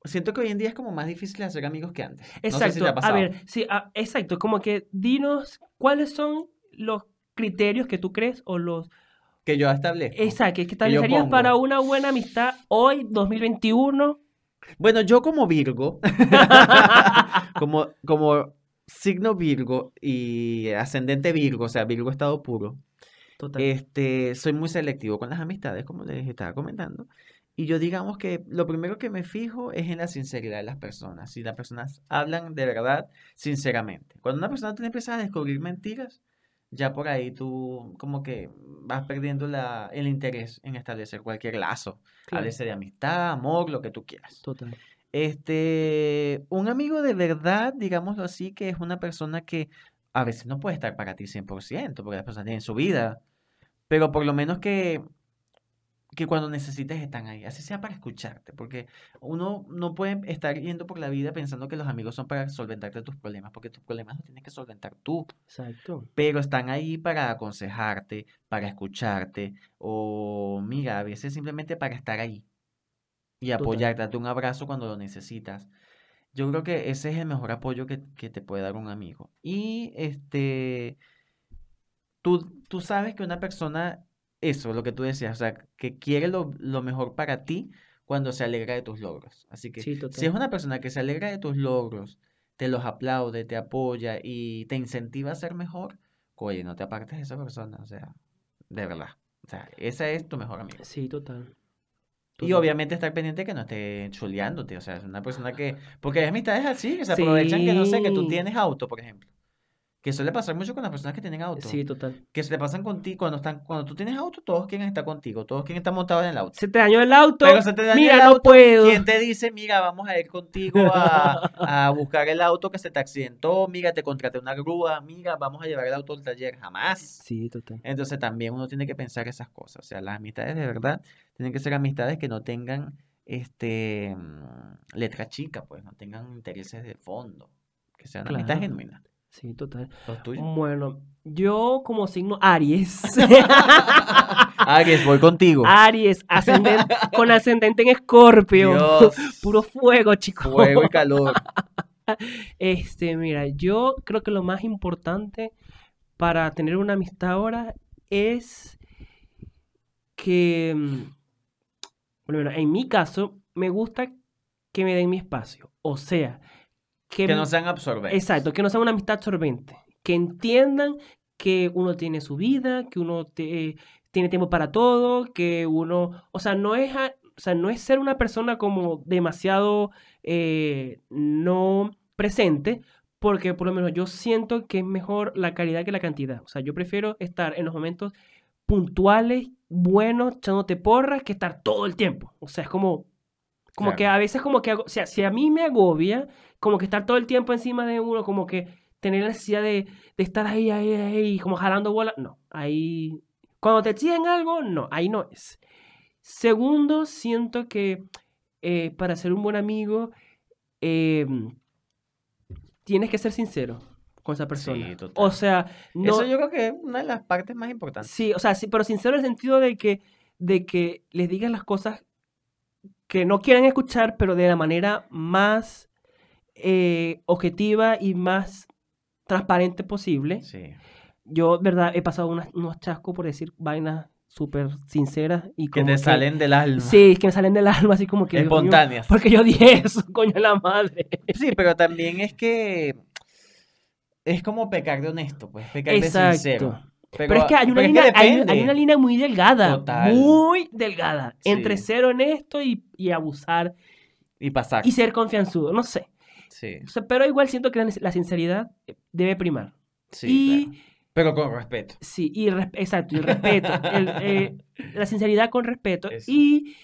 S2: siento que hoy en día es como más difícil hacer amigos que antes. No sé si
S1: Exacto.
S2: te ha
S1: a ver, sí, ah, exacto. Como que dinos cuáles son los criterios que tú crees o los...
S2: que yo establezco.
S1: Exacto, que establecerías para una buena amistad hoy, 2021.
S2: Bueno, yo como Virgo, <laughs> como, como signo Virgo y ascendente Virgo, o sea, Virgo estado puro,
S1: Total.
S2: este, soy muy selectivo con las amistades, como les estaba comentando. Y yo digamos que lo primero que me fijo es en la sinceridad de las personas. Si las personas hablan de verdad, sinceramente. Cuando una persona te empieza a descubrir mentiras, ya por ahí tú como que vas perdiendo la, el interés en establecer cualquier lazo.
S1: Claro.
S2: Háblese de amistad, amor, lo que tú quieras.
S1: Total.
S2: Este, un amigo de verdad, digámoslo así, que es una persona que a veces no puede estar para ti 100%, porque las personas tienen su vida, pero por lo menos que, que cuando necesites están ahí, así sea para escucharte, porque uno no puede estar yendo por la vida pensando que los amigos son para solventarte tus problemas, porque tus problemas los tienes que solventar tú,
S1: Exacto.
S2: pero están ahí para aconsejarte, para escucharte, o mira, a veces simplemente para estar ahí y apoyarte, darte un abrazo cuando lo necesitas. Yo creo que ese es el mejor apoyo que, que te puede dar un amigo. Y este, tú, tú sabes que una persona, eso, lo que tú decías, o sea, que quiere lo, lo mejor para ti cuando se alegra de tus logros. Así que
S1: Sí,
S2: si es una persona que se alegra de tus logros, te los aplaude, te apoya y te incentiva a ser mejor, oye, no te apartes de esa persona, o sea, de verdad. O sea, esa es tu mejor amigo.
S1: Sí, total.
S2: Y obviamente estar pendiente que no esté chuleándote, o sea, es una persona que... Porque hay amistades así, que se aprovechan que no sé, que tú tienes auto, por ejemplo. Que suele pasar mucho con las personas que tienen auto.
S1: Sí, total.
S2: Que se te pasan contigo, cuando están, cuando tú tienes auto, todos quieren estar contigo, todos quieren estar montados en el auto.
S1: Se te dañó el auto.
S2: Pero se te daña
S1: Mira,
S2: el
S1: no
S2: auto,
S1: puedo.
S2: ¿Quién te dice, mira, vamos a ir contigo a, a <laughs> buscar el auto que se te accidentó? Mira, te contraté una grúa, mira, vamos a llevar el auto al taller. Jamás.
S1: Sí, total.
S2: Entonces también uno tiene que pensar esas cosas. O sea, las amistades de verdad tienen que ser amistades que no tengan este mm, letra chica, pues, no tengan intereses de fondo. Que sean amistades genuinas.
S1: Sí, total.
S2: Los tuyos.
S1: Bueno, yo como signo Aries. <laughs>
S2: Aries, voy contigo.
S1: Aries, ascendente, con ascendente en Escorpio.
S2: Dios, <laughs>
S1: Puro fuego, chicos.
S2: fuego y calor. <laughs>
S1: Este, mira, yo creo que lo más importante para tener una amistad ahora es que, mm, bueno, en mi caso, me gusta que me den mi espacio. O sea, que,
S2: Que no sean absorbentes.
S1: Exacto, que no sea una amistad absorbente. Que entiendan que uno tiene su vida, que uno te- tiene tiempo para todo, que uno, o sea, no es, a- o sea, no es ser una persona como demasiado eh, no presente, porque por lo menos yo siento que es mejor la calidad que la cantidad. O sea, yo prefiero estar en los momentos puntuales, buenos, echándote porras, que estar todo el tiempo. O sea, es como, como que a veces como que, o sea, si a mí me agobia, como que estar todo el tiempo encima de uno, como que tener la necesidad de, de estar ahí, ahí, ahí, como jalando bola, no, ahí, cuando te exigen algo, no, ahí no es. Segundo, siento que eh, para ser un buen amigo, eh, tienes que ser sincero con esa persona.
S2: Sí, total.
S1: O sea, no...
S2: Eso yo creo que es una de las partes más importantes.
S1: Sí, o sea, sí, pero sincero en el sentido de que, de que les digas las cosas que no quieren escuchar, pero de la manera más eh, objetiva y más transparente posible.
S2: Sí.
S1: Yo, verdad, he pasado unas- unos chascos por decir vainas súper sinceras y
S2: Que
S1: como
S2: te salen del alma.
S1: Sí, que me salen del alma, así como que...
S2: Espontáneas.
S1: porque yo dije eso, <laughs> coño de la madre.
S2: Sí, pero también es que es como pecar de honesto, pues, pecar de sincero.
S1: Pero, es que hay una, línea, hay, una línea muy delgada,
S2: Total.
S1: muy delgada, entre ser honesto y, y abusar
S2: Y pasar.
S1: y ser confianzudo, no sé.
S2: Sí,
S1: O sea, pero igual siento que la, sinceridad debe primar.
S2: sí,
S1: y
S2: claro. Pero con respeto.
S1: sí, y exacto, y respeto. <laughs> el, eh, la sinceridad con respeto
S2: Eso.
S1: y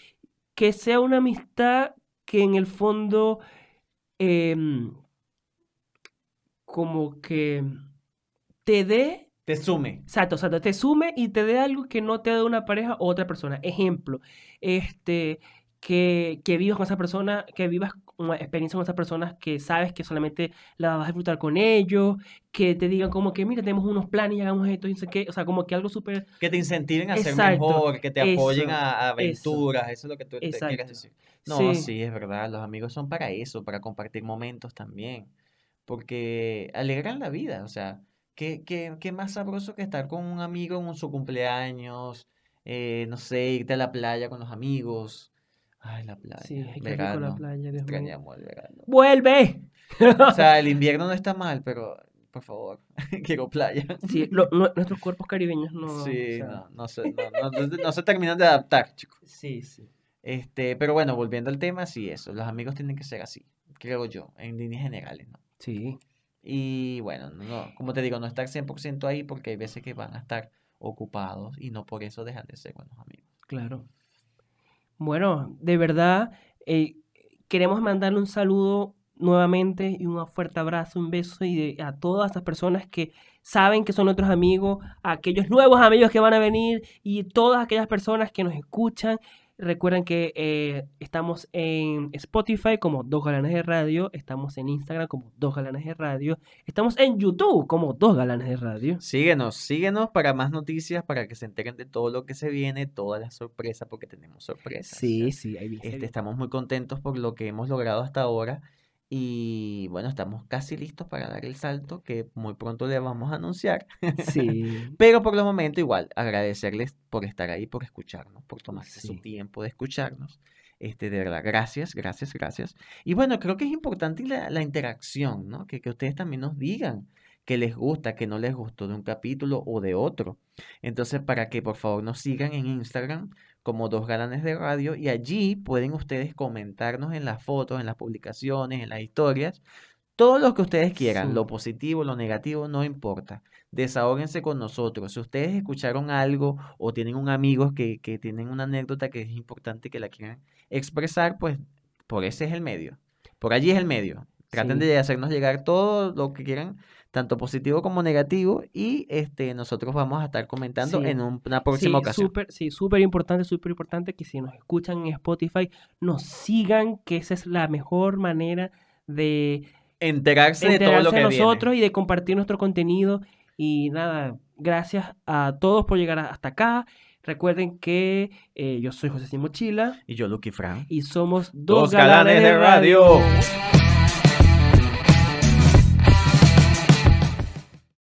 S1: que sea una amistad que en el fondo em, como que te dé
S2: Te sume.
S1: Exacto, exacto, te sume y te dé algo que no te da una pareja o otra persona. Ejemplo, este, que, que vivas con esa persona, que vivas una experiencia con esas personas que sabes que solamente la vas a disfrutar con ellos, que te digan como que, mira, tenemos unos planes y hagamos esto y no sé qué, o sea, como que algo súper...
S2: Que te incentiven a ser
S1: Exacto,
S2: mejor, que te apoyen
S1: eso,
S2: a,
S1: eso,
S2: aventuras, eso es lo que tú te quieres decir. No,
S1: Sí.
S2: sí, es verdad, los amigos son para eso, para compartir momentos también, porque alegran la vida, o sea, ¿qué, qué, qué más sabroso que estar con un amigo en su cumpleaños, eh, no sé, irte a la playa con los amigos. Ay, la playa,
S1: Sí, ay, qué rico la
S2: verano,
S1: playa, Dios
S2: extrañamos el verano.
S1: ¡Vuelve! <laughs>
S2: O sea, el <laughs> invierno no está mal, pero por favor, <laughs> quiero playa.
S1: Sí, lo- no- nuestros cuerpos caribeños no... o
S2: Sí,
S1: sea,
S2: no, no se, no, no- no se terminan de adaptar, chicos.
S1: Sí, sí.
S2: Este, pero bueno, volviendo al tema, sí, eso. Los amigos tienen que ser así, creo yo, en líneas generales, ¿no?
S1: Sí,
S2: Y bueno, no, como te digo, no estar 100% ahí porque hay veces que van a estar ocupados y no por eso dejan de ser buenos amigos.
S1: Claro. Bueno, de verdad, eh, queremos mandarle un saludo nuevamente y un fuerte abrazo, un beso y a todas estas personas que saben que son nuestros amigos, aquellos nuevos amigos que van a venir y todas aquellas personas que nos escuchan. Recuerden que eh, estamos en Spotify como Dos Galanes de Radio, estamos en Instagram como Dos Galanes de Radio, estamos en YouTube como Dos Galanes de Radio.
S2: Síguenos, síguenos para más noticias, para que se enteren de todo lo que se viene, todas las sorpresas, porque tenemos sorpresas.
S1: Sí, sí, ahí viene.
S2: Este, estamos muy contentos por lo que hemos logrado hasta ahora y bueno, estamos casi listos para dar el salto que muy pronto le vamos a anunciar. <laughs>
S1: Sí,
S2: Pero por el momento igual, agradecerles por estar ahí, por escucharnos, por tomarse su tiempo de escucharnos. Este, de verdad, gracias, gracias, gracias. Y bueno, creo que es importante la, la interacción, ¿no? Que, que ustedes también nos digan que les gusta, que no les gustó de un capítulo o de otro. Entonces, para que por favor nos sigan en Instagram como Dos Galanes de Radio y allí pueden ustedes comentarnos en las fotos, en las publicaciones, en las historias, todo lo que ustedes quieran,
S1: Sí.
S2: lo positivo, lo negativo, no importa. Desahóguense con nosotros. Si ustedes escucharon algo o tienen un amigo que, que tienen una anécdota que es importante que la quieran expresar, pues por ese es el medio. Por allí es el medio. Traten
S1: Sí.
S2: de hacernos llegar todo lo que quieran, tanto positivo como negativo, y este nosotros vamos a estar comentando
S1: Sí.
S2: en un- una próxima
S1: Sí,
S2: ocasión.
S1: súper, sí, súper importante, súper importante que si nos escuchan en Spotify, nos sigan, que esa es la mejor manera de
S2: Enterarse de todo lo que viene.
S1: nosotros y de compartir nuestro contenido. Y nada, gracias a todos por llegar hasta acá. Recuerden que eh, yo soy José Sin Mochila
S2: Y yo, Lucky Fran.
S1: y somos
S2: Dos
S1: dos, galanes,
S2: de radio.
S1: radio.